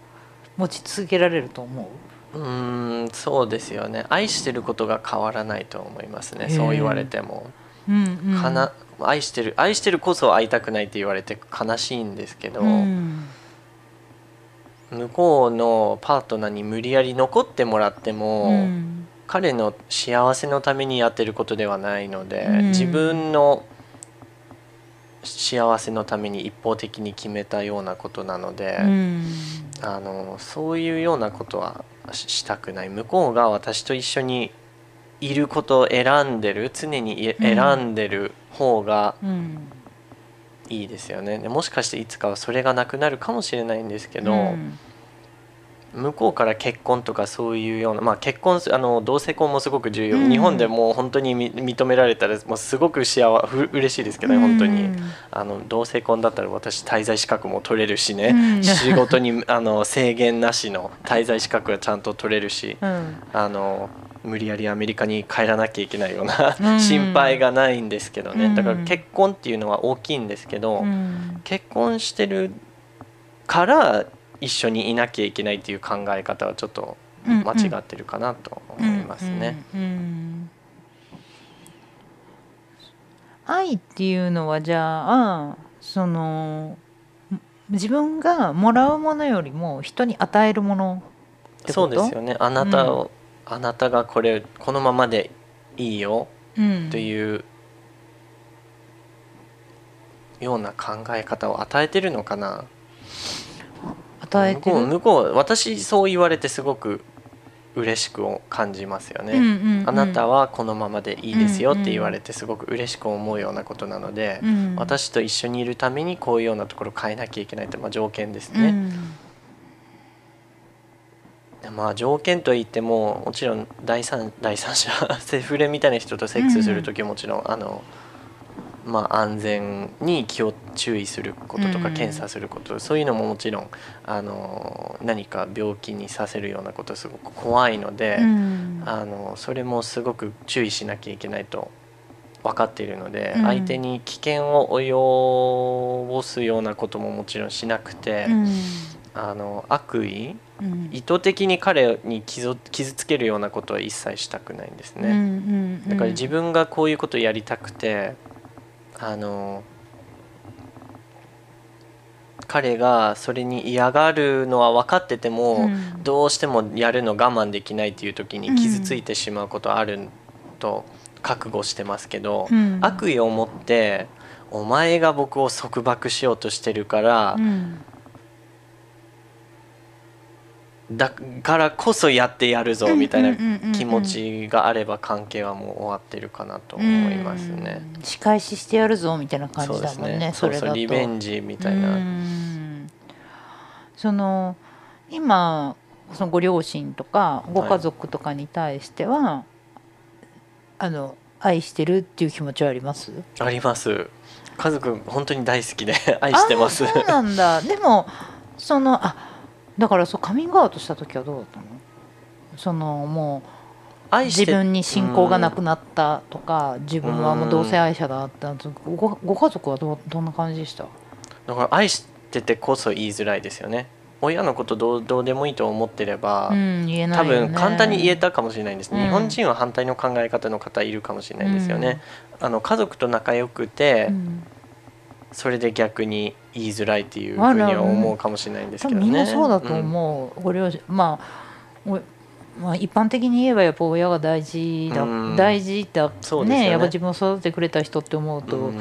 持ち続けられると思う？うーんそうですよね。愛してることが変わらないと思いますね。そう言われても、うんうん。かな愛してる愛してるこそ会いたくないって言われて悲しいんですけど、うん向こうのパートナーに無理やり残ってもらっても、うん。彼の幸せのためにやってることではないので、うん。自分の幸せのために一方的に決めたようなことなので、うん。あのそういうようなことはししたくない。向こうが私と一緒にいることを選んでる常に選んでる方がうんいいですよね。でもしかしていつかはそれがなくなるかもしれないんですけど、うん。向こうから結婚とかそういうような、まあ、結婚すあの同性婚もすごく重要、うん。日本でもう本当にみ認められたらもうすごく幸ふ嬉しいですけどね本当に、うんあの同性婚だったら私滞在資格も取れるしね、うん。仕事にあの制限なしの滞在資格がちゃんと取れるし。うん。あの無理やりアメリカに帰らなきゃいけないような、うん。心配がないんですけどね、うん。だから結婚っていうのは大きいんですけど、うん。結婚してるから一緒にいなきゃいけないっていう考え方はちょっと間違ってるかなと思いますね。愛っていうのはじゃあその自分がもらうものよりも人に与えるものってそこと？うですよね。あなたを、あなたがこれこのままでいいようん。というような考え方を与えてるのかな。与えてる？向こう向こう私そう言われてすごく嬉しく感じますよね、うんうんうん。あなたはこのままでいいですよって言われてすごく嬉しく思うようなことなので、うん。私と一緒にいるためにこういうようなところを変えなきゃいけないってまあ条件ですね、うんまあ条件といってももちろん第三第三者 セフレみたいな人とセックスする時はもちろん、あのまあ安全に気を注意することとかうん検査すること、そういうのももちろんあの何か病気にさせるようなことすごく怖いので、うん。あのそれもすごく注意しなきゃいけないと分かっているので、うん相手に危険を及ぼすようなことももちろんしなくて、うんあの悪意うん意図的に彼に傷傷つけるようなことは一切したくないんですうんね。うん。だから自分がこういうことをやりたくてあの彼がそれに嫌がるのは分かってても、うん。どうしてもやるの我慢できないっていう時に傷ついてしまうことあると覚悟してますけど、うん。悪意を持って「お前が僕を束縛しようとしてるから、うんだからこそやってやるぞ」みたいな気持ちがあれば関係はもう終わってるかなと思いますね。うん仕返ししてやるぞみたいな感じだもんねそそうそうれだとリベンジみたいな。うんその今そのご両親とかご家族とかに対しては、あの愛してるっていう気持ちはあります？あります。家族本当に大好きで愛してます。あそうなんだでもそのあだからそうカミングアウトした時はどうだったの？そのもう愛して自分に信仰がなくなったとか自分はもう同性愛者だったごご家族はどうどんな感じでした？だから愛しててこそ言いづらいですよね。親のことどうどうでもいいと思ってれば、うん言えない多分簡単に言えたかもしれないんです、うん。日本人は反対の考え方の方いるかもしれないですよね、あの家族と仲良くて、うん。それで逆に言いづらいっていうふうには思うかもしれないんですけどね。みんなそうだと思う、ご両親。まあおまあ、一般的に言えばやっぱ親が大事だ、うん。大事だそうですよね。やっぱ自分を育ててくれた人って思うと、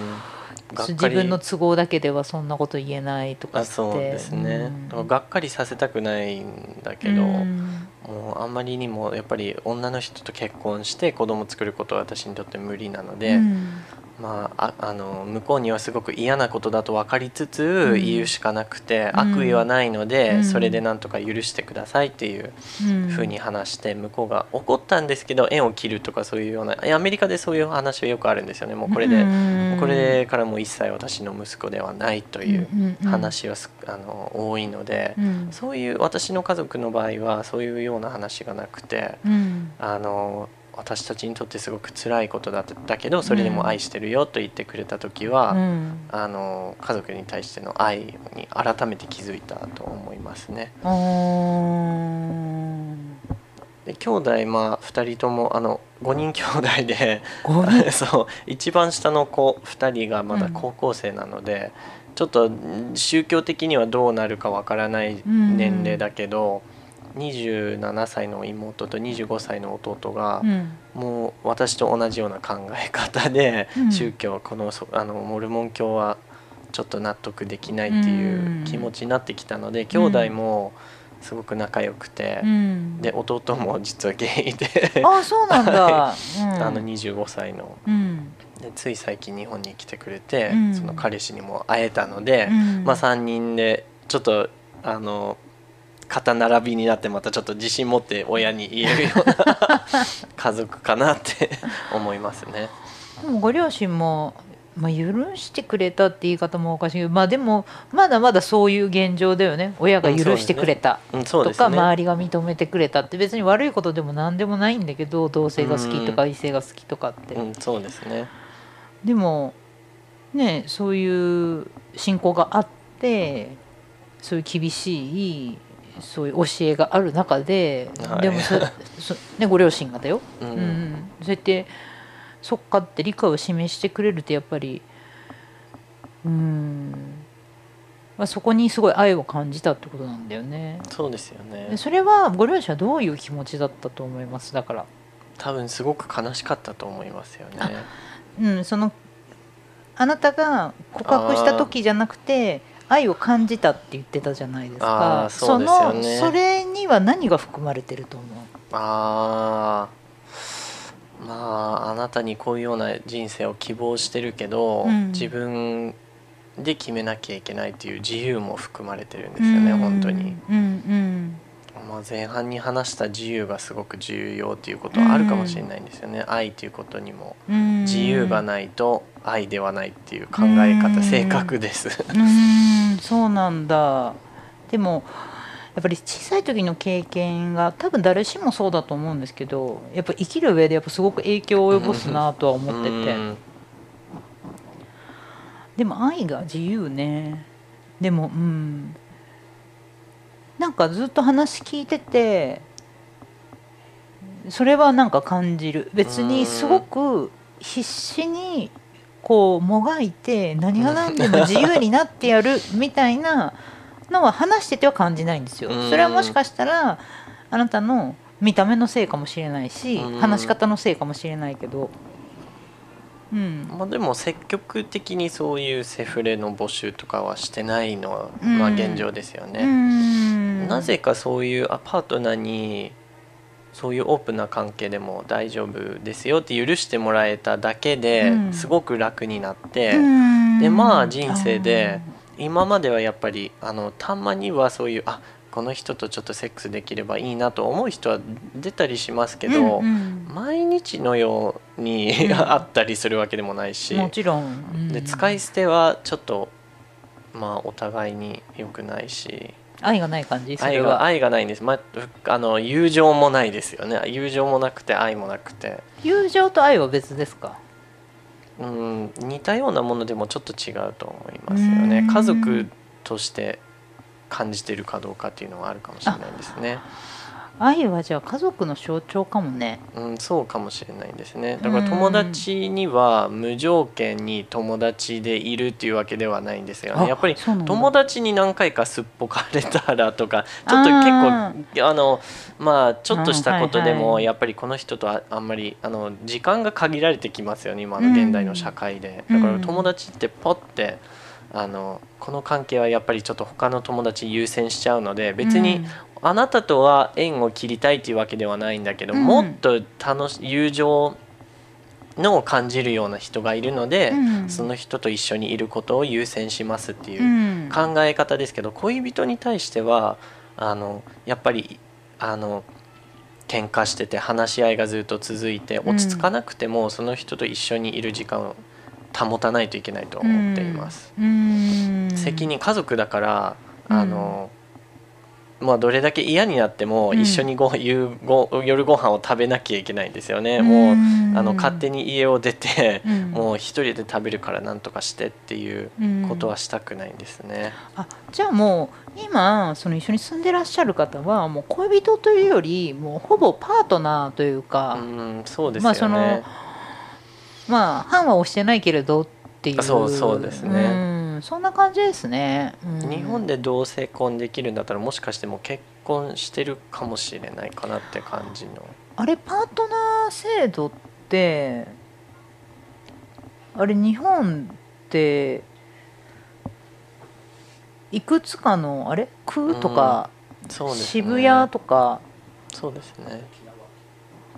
自分の都合だけではそんなこと言えないとかって。あそうですね、うん。がっかりさせたくないんだけど、うん。もうあんまりにもやっぱり女の人と結婚して子供作ることは私にとって無理なので、うんまあ、ああの向こうにはすごく嫌なことだと分かりつつうん。言うしかなくて、うん。悪意はないので、うん。それでなんとか許してくださいっていううんふうに話して向こうが怒ったんですけど縁を切るとかそういうようなえアメリカでそういう話はよくあるんですよね。もうこれで、うんこれからもう一切私の息子ではないという話はすあの多いので、うん。そういう私の家族の場合はそういうような話がなくてうん。あの私たちにとってすごく辛いことだったけどそれでも愛してるよと言ってくれた時は、うん。あの家族に対しての愛に改めて気づいたと思いますね。で兄弟まあ2人ともあの5人兄弟で そう一番下の子2人がまだ高校生なので、ちょっとん宗教的にはどうなるかわからない年齢だけど、27歳の妹と25歳の弟が、うん。もう私と同じような考え方で、うん。宗教このそあのモルモン教はちょっと納得できないっていう気持ちになってきたので、兄弟もすごく仲良くて、うん。で弟も実はゲイで。あそうなんだ、うん、あの25歳の。うん。でつい最近日本に来てくれて、うん。その彼氏にも会えたので、うん。まあ、3人でちょっとあの肩並びになってまたちょっと自信持って親に言えるような家族かなって思いますね。でもご両親も、まあ、許してくれたって言い方もおかしいけどまあでもまだまだそういう現状だよね親が許してくれたとか。周りが認めてくれたって別に悪いことでも何でもないんだけど同性が好きとか異性が好きとかって、うん、そうですね。でもねそういう信仰があってそういう厳しいそういう教えがある中で、はい。でもそ そ、ね、ご両親がだよ、うん、うんそうやってそっかって理解を示してくれるとやっぱりうん、まあ、そこにすごい愛を感じたってことなんだよね。そうですよね。で。それはご両親はどういう気持ちだったと思います？だから、多分すごく悲しかったと思いますよね。うん、そのあなたが告白した時じゃなくて愛を感じたって言ってたじゃないですあかーそうですよね。そのそれには何が含まれてると思う？あー。まああなたにこういうような人生を希望してるけど、うん。自分で決めなきゃいけないっていう自由も含まれてるんですよね、うん。本当に、うんまあ、前半に話した自由がすごく重要っていうことはあるかもしれないんですよね、愛ということにも。うん。自由がいないと愛ではないっていう考え方、うん性格です。うん。そうなんだ。でもやっぱり小さい時の経験が多分誰しもそうだと思うんですけどやっぱ生きる上でやっぱすごく影響を及ぼすなとは思ってて、うん。でも愛が自由ね。でもうんなんかずっと話聞いててそれはなんか感じる。別にすごく必死にこうもがいて何が何でも自由になってやる みたいなのは話してては感じないんですよ。うん。それはもしかしたらあなたの見た目のせいかもしれないしうん。話し方のせいかもしれないけど、うん、まあ、でも積極的にそういうセフレの募集とかはしてないのは、うん。まあ現状ですようね。ん。なぜかそういうアパートナーにそういうオープンな関係でも大丈夫ですよって許してもらえただけでうん。すごく楽になって、うん。でまあ人生で今まではやっぱりあのたまにはそういうあこの人とちょっとセックスできればいいなと思う人は出たりしますけど、うんうん。毎日のようにうん。あったりするわけでもないし、もちろん、うん。で使い捨てはちょっとまあお互いに良くないし愛がない感じ？そ愛が愛がないんです、まあ、あの友情もないですよね。友情もなくて愛もなくて。友情と愛は別ですか？うん似たようなものでもちょっと違うと思いますよね。うん。家族として感じてるかどうかっていうのはあるかもしれないですね。愛はじゃあ家族の象徴かもね。うんそうかもしれないですね。だから友達には無条件に友達でいるっていうわけではないんですよね。やっぱり友達に何回かすっぽかれたらとかちょっと結あ構あのまあちょっとしたことでもやっぱりこの人とああんまりあの時間が限られてきますよね今の現代の社会で、うん。だから友達ってポッてあのこの関係はやっぱりちょっと他の友達優先しちゃうので別にあなたとは縁を切りたいっていうわけではないんだけど、うん。もっと楽し友情のを感じるような人がいるので、うん。その人と一緒にいることを優先しますっていううん。考え方ですけど恋人に対してはあのやっぱりあの喧嘩してて話し合いがずっと続いてうん。落ち着かなくても、その人と一緒にいる時間を保たないといけないと思っています。うん責任家族だからあの、まあどれだけ嫌になってもうん一緒にご夕ご夜ご飯を食べなきゃいけないんですよね。もうあの勝手にに家を出て、うんもう一人で食べるからなんとかしてっていうことはしたくないんですね。あじゃあもう今その一緒に住んでらっしゃる方はもう恋人というよりもうほぼパートナーというか、うん、そうですよね。まあそのまあ反は押してないけれどっていうそうそうですねうんそんな感じですね、うん日本で同性婚できるんだったらもしかしてもう結婚してるかもしれないかなって感じの。あれパートナー制度ってあれ日本っていくつかのあれ？区とか、そうですね。渋谷とかそうですね。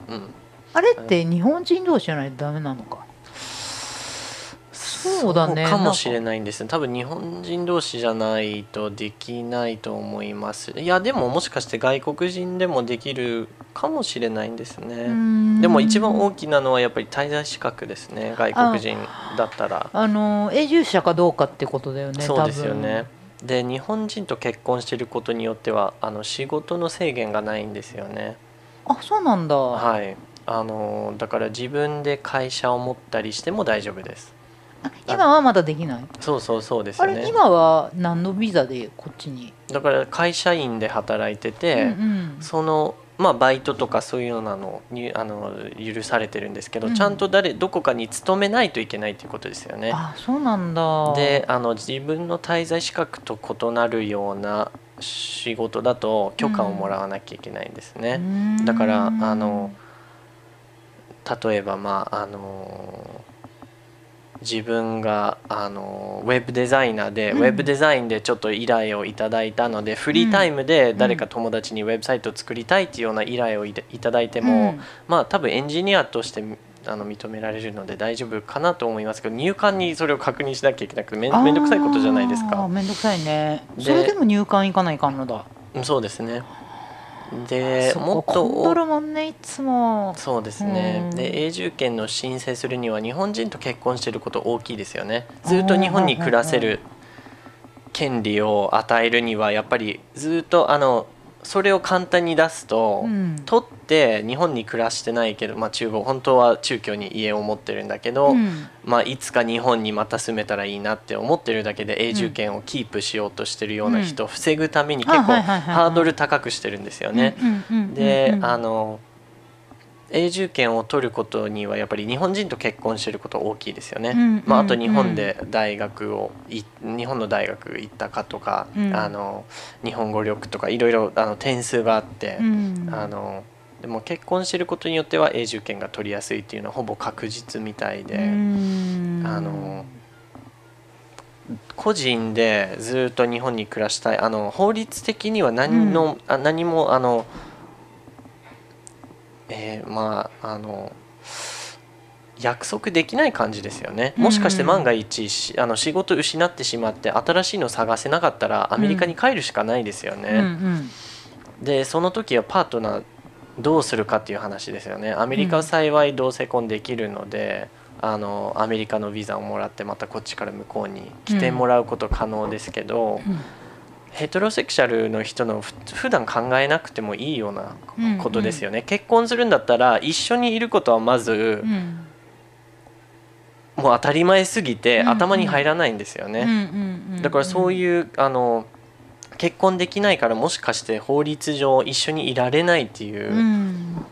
うん。あれって日本人同士じゃないとダメなのか？そうだねかもしれないんですね。多分日本人同士じゃないとできないと思います。いやでももしかして外国人でもできるかもしれないんですね。でも一番大ききなのはやっぱり滞在資格ですね。外国人だったら。あの永住者かどうかってことだよねそうですよね。で日本人と結婚してることによってはあの仕事の制限がないんですよね。あそうなんだ、はい。あのだから自分で会社を持ったりしても大丈夫です。あ今はまだできない？そうそうそうですよね。あれ今は何のビザでこっちに、だから会社員で働いてて、うんうんそのまあバイトとかそういうようなのにあの許されてるんですけど、うんちゃんと誰どこかに勤めないといけないということですよね。あそうなんだであの自分の滞在資格と異なるような仕事だと許可をもらわなきゃいけないんですね。ねだからあの例えばまああの自分があのウェブデザイナーで、うん。ウェブデザインでちょっと依頼をいただいたのでフリータイムで誰か友達にウェブサイトを作りたいっていうような依頼をいただいても、まあ多分エンジニアとしてあの認められるので大丈夫かなと思いますけど入管にそれを確認しなきゃいけなくてめんめんどくさいことじゃないですか。めんどくさいね。でそれでも入管行かないかんのだ。うんそうですねでそもっことるもんねいつも。そうですね。うん。で永住権の申請するには日本人と結婚してること大きいですよね。ずっと日本に暮らせる権利を与えるにはやっぱりずっとあのそれを簡単に出すと、うん。取って日本に暮らしてないけど、まあ、中国本当は中京に家を持ってるんだけど、うん。まあ、いつか日本にまた住めたらいいなって思ってるだけで永住権をキープしようとしてるような人を防ぐために結あ構ハードル高くしてるんですよね。でうんあの永住権を取ることにはやっぱり日本人と結婚してること大きいですよね。うんまあ、あとうん日本で大学をい日本の大学行ったかとか、うん。あの日本語力とかいろいろあの点数があって、うん。あのでも結婚してることによっては永住権が取りやすいっていうのはほぼ確実みたいで、うん。あの個人でずっと日本に暮らしたいあの法律的には何の、あ何もあのえーまああの約束できない感じですよね。もしかして万が一しあの仕事失ってしまって新しいの探せなかったらアメリカに帰るしかないですよね。うんうん。でその時はパートナーどうするかっていう話ですよね。アメリカは幸い同性婚できるので、あのアメリカのビザをもらってまたこっちから向こうに来てもらうこと可能ですけど、うんヘテロセクシャルの人のふ普段考えなくてもいいようなことですよね、結婚するんだったら一緒にいることはまず、うんもう当たり前すぎて、うんうん。頭に入らないんですよね、うんうんうん。だからそういうあの結婚できないからもしかして法律上一緒にいられないっていううん。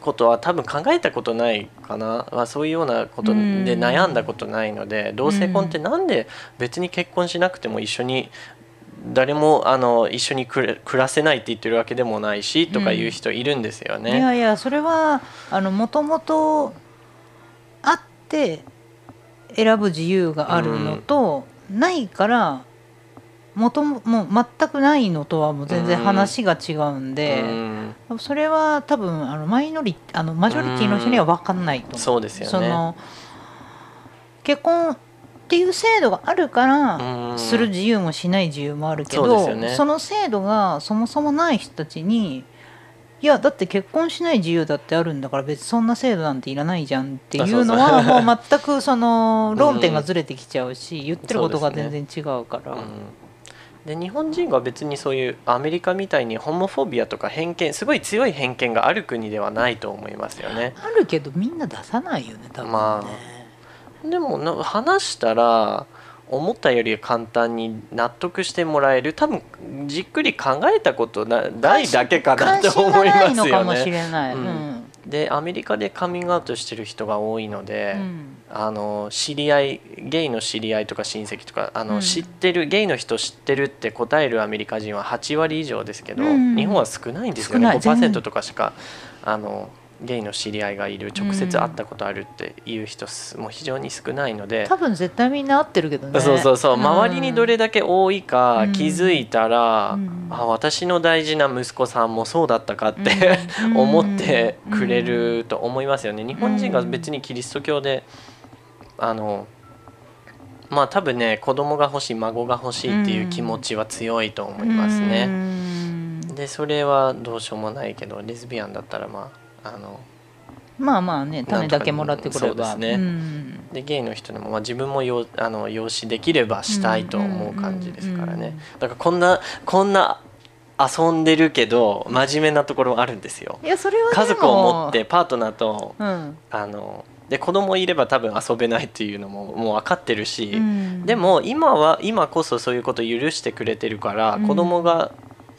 ことは多分考えたことないかな、まあ、そういうようなことで悩んだことないので、同性婚ってなんで別に結婚しなくても一緒に誰もあの一緒に暮らせないって言ってるわけでもないしとかいう人いるんですよいね。やいやそれはあのもともとあって選ぶ自由があるのと、ないからもとももう全くないのとはもう全然話が違うんで、うん。それは多分あのマイノリあのマジョリティの人には分かんないと思う。そうですよね。その結婚っていう制度があるから、うん。する自由もしない自由もあるけどそね。その制度がそもそもない人たちにいやだって結婚しない自由だってあるんだから別にそんな制度なんていらないじゃんっていうのはもう全くその論点がずれてきちゃうし、言ってることが全然違うから。うん。で日本人が別にそういうアメリカみたいにホモフォビアとか偏見すごい強い偏見がある国ではないと思いますよね。あるけどみんな出さないよね多分ね。までもな話したら思ったより簡単に納得してもらえる。多分じっくり考えたことなないだけかな関と思いいますよのかもしね。でアメリカでカミングアウトしてる人が多いので、うん。あの知り合いゲイの知り合いとか親戚とかあの、うん。知ってるゲイの人知ってるって答えるアメリカ人は8割以上ですけど、うん。日本は少ないんですよね。少ない。全然。5%とかしかあのゲイの知り合いがいる直接会ったことあるっていう人すもう非常に少ないので。多分絶対みんな合ってるけどね。そうそうそう周りにどれだだけ多いかうん気づいたら、うんあ私の大事な息子さんもそうだったかって、思ってくれると思いますよね。日本人が別にキリスト教であのまあ多分ね子供が欲しい孫が欲しいっていう気持ちは強いと思いますね。ね。でそれはどうしようもないけどレズビアンだったらまああのまあまあね種だけもらってくれば。そうですね。ん。でゲイの人でも、まあ、自分もよあの養子できればしたいと思う感じですからね。だからこんなこんな遊んでるけど真面目なところあるんですよ。いやそれは家族を持ってパートナーとうん。あので子供いれば多分遊べないっていうのももう分かってるし、うん。でも今は今こそそういうことを許してくれてるから、うん。子供が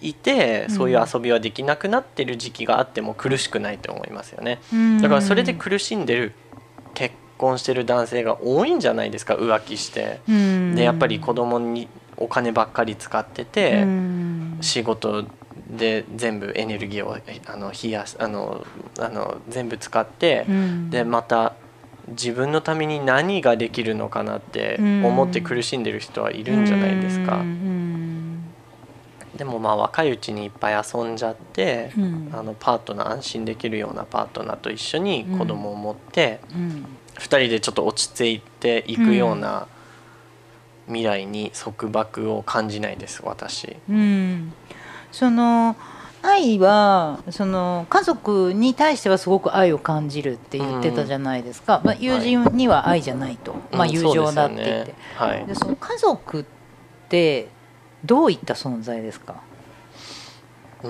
いてうん。そういう遊びはできなくなってる時期があっても苦しくないと思いますよね。うん。だからそれで苦しんでる結婚してる男性が多いんじゃないですか浮気して。うん。でやっぱり子供にお金ばっかり使ってて、うん。仕事で全部エネルギーをあの冷やすあのあの全部使って、うん。でまた自分のために何ができるのかなって思って苦しんでる人はいるんじゃないですか。うんでもまあ若いうちにいっぱい遊んじゃって、うん。あのパートナー安心できるようなパートナーと一緒に子供を持って、うん。2人でちょっと落ち着いていくような未来に束縛を感じないです私。うん。その愛はその家族に対してはすごく愛を感じるって言ってたじゃないですか、まあ、友人には愛じゃないと、まあ、うん友情だって言って、でね。はい。でその家族ってどういった存在ですか？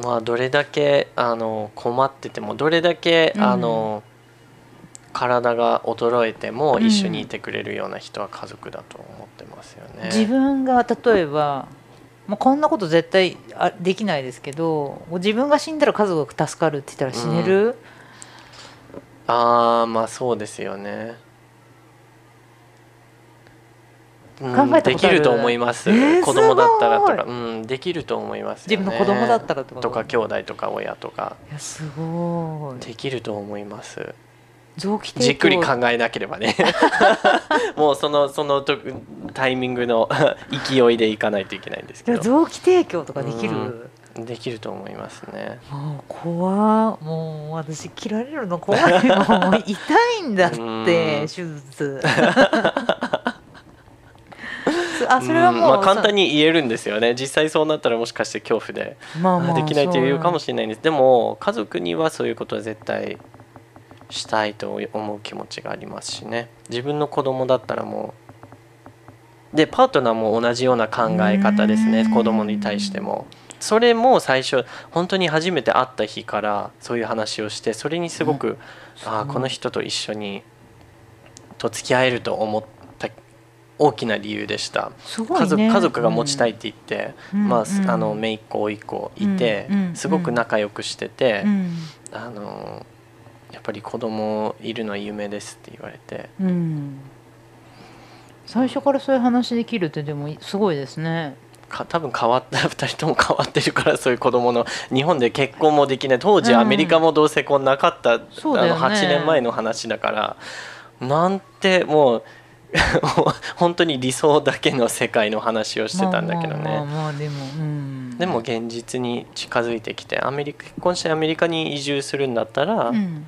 まあどれだけあの困っててもどれだけ、うん。あの体が衰えてもうん。一緒にいてくれるような人は家族だと思ってますよね。自分が例えば、まあ、こんなこと絶対あできないですけど自分が死んだら家族が助かるって言ったら死ねる、ああまあそうですよね、うん考えたできると思います、えー子供だったらとか。うんできると思いますよね。自分の子供だったらってこととか兄弟とか親とか。いやすごい。できると思います。じっくり考えなければね。もうそのそのとタイミングの 勢いでいかないといけないんですいけど。や臓器提供とかできる、うん。できると思いますね。もう怖っもう私切られるの怖い。もう痛いんだってうん。手術 あそれはもう、んまあ、簡単に言えるんですよね。実際そうなったらもしかして恐怖で。まあまあできないというかもししれないんです。でも家族にはそういうことは絶対したいと思う気持ちがありますしね。自分の子供だったらもうでパートナーも同じような考え方ですね。うん。子供に対しても。それも最初本当に初めて会った日からそういう話をしてそれにすごく、ああこの人と一緒にと付き合えると思った大きな理由でした。ね。家族家族が持ちたいって言って、まあ、うんうん。あの姪っ子甥っ子いて、うんうんすごく仲良くしてて、うん。あのやっぱり子供いるのは夢ですって言われて。うん。最初からそういう話できるってでもすごいですね。か多分変わった 2人とも変わってるからそういう子供の日本で結婚もできない。当時うん。アメリカも同性婚なかった、あのそうだよね。8年前の話だから。なんてもう 本当に理想だけの世界の話をしてたんだけどね。でも現実に近づいてきてアメリカ結婚してアメリカに移住するんだったら、うん。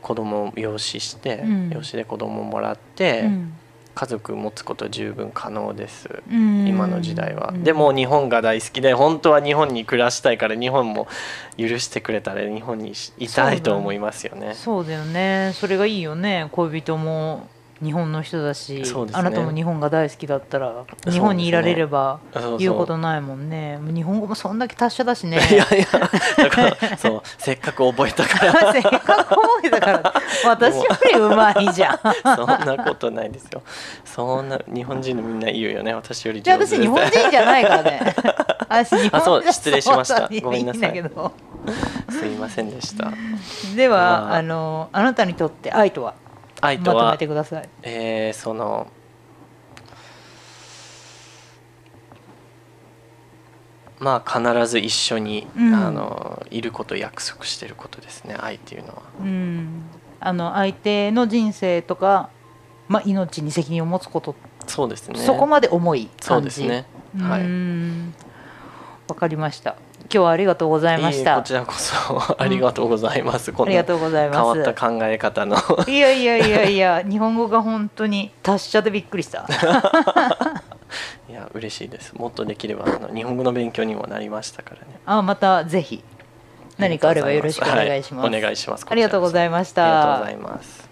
子供を養子して、うん。養子で子供をもらって、うん。家族持つこと十分可能です、うん。今の時代は、うん。でも日本が大好きで本当は日本に暮らしたいから日本も許してくれたら日本にいたいと思いますよね。そうだよね。それがいいよね。恋人も日本の人だし、ね。あなたも日本が大好きだったらね。日本にいられれば言うことないもんね。もう日本語もそんだけ達者だしね。いやいや。だからそうせっかく覚えたから。せっかく覚えたから。私よりうまいじゃん。そんなことないですよ。そんな日本人のみんな言うよね。私よりじゃ私日本人じゃないからね。あそう失礼しました。ごめんなさいいいんだけど。すいませんでした。では、まあ。あのあなたにとって愛とは？愛とはまとめてください。えーそのまあ必ず一緒に、うん。あのいることを約束してることですね愛っていうのは。うん。あの相手の人生とか、まあ、命に責任を持つこと、そうですね。そこまで重いそう感じですね。うはい。ん。わかりました今日はありがとうございました。こちらこそありがとうございます、うござい変わった考え方の。いやいやいやいや日本語が本当に達者でびっくりした。いや嬉しいです。もっとできればあの日本語の勉強にもなりましたからね。あまたぜひ何かあればよろしくお願いします、はお願いします。ありがとうございました。ありがとうございます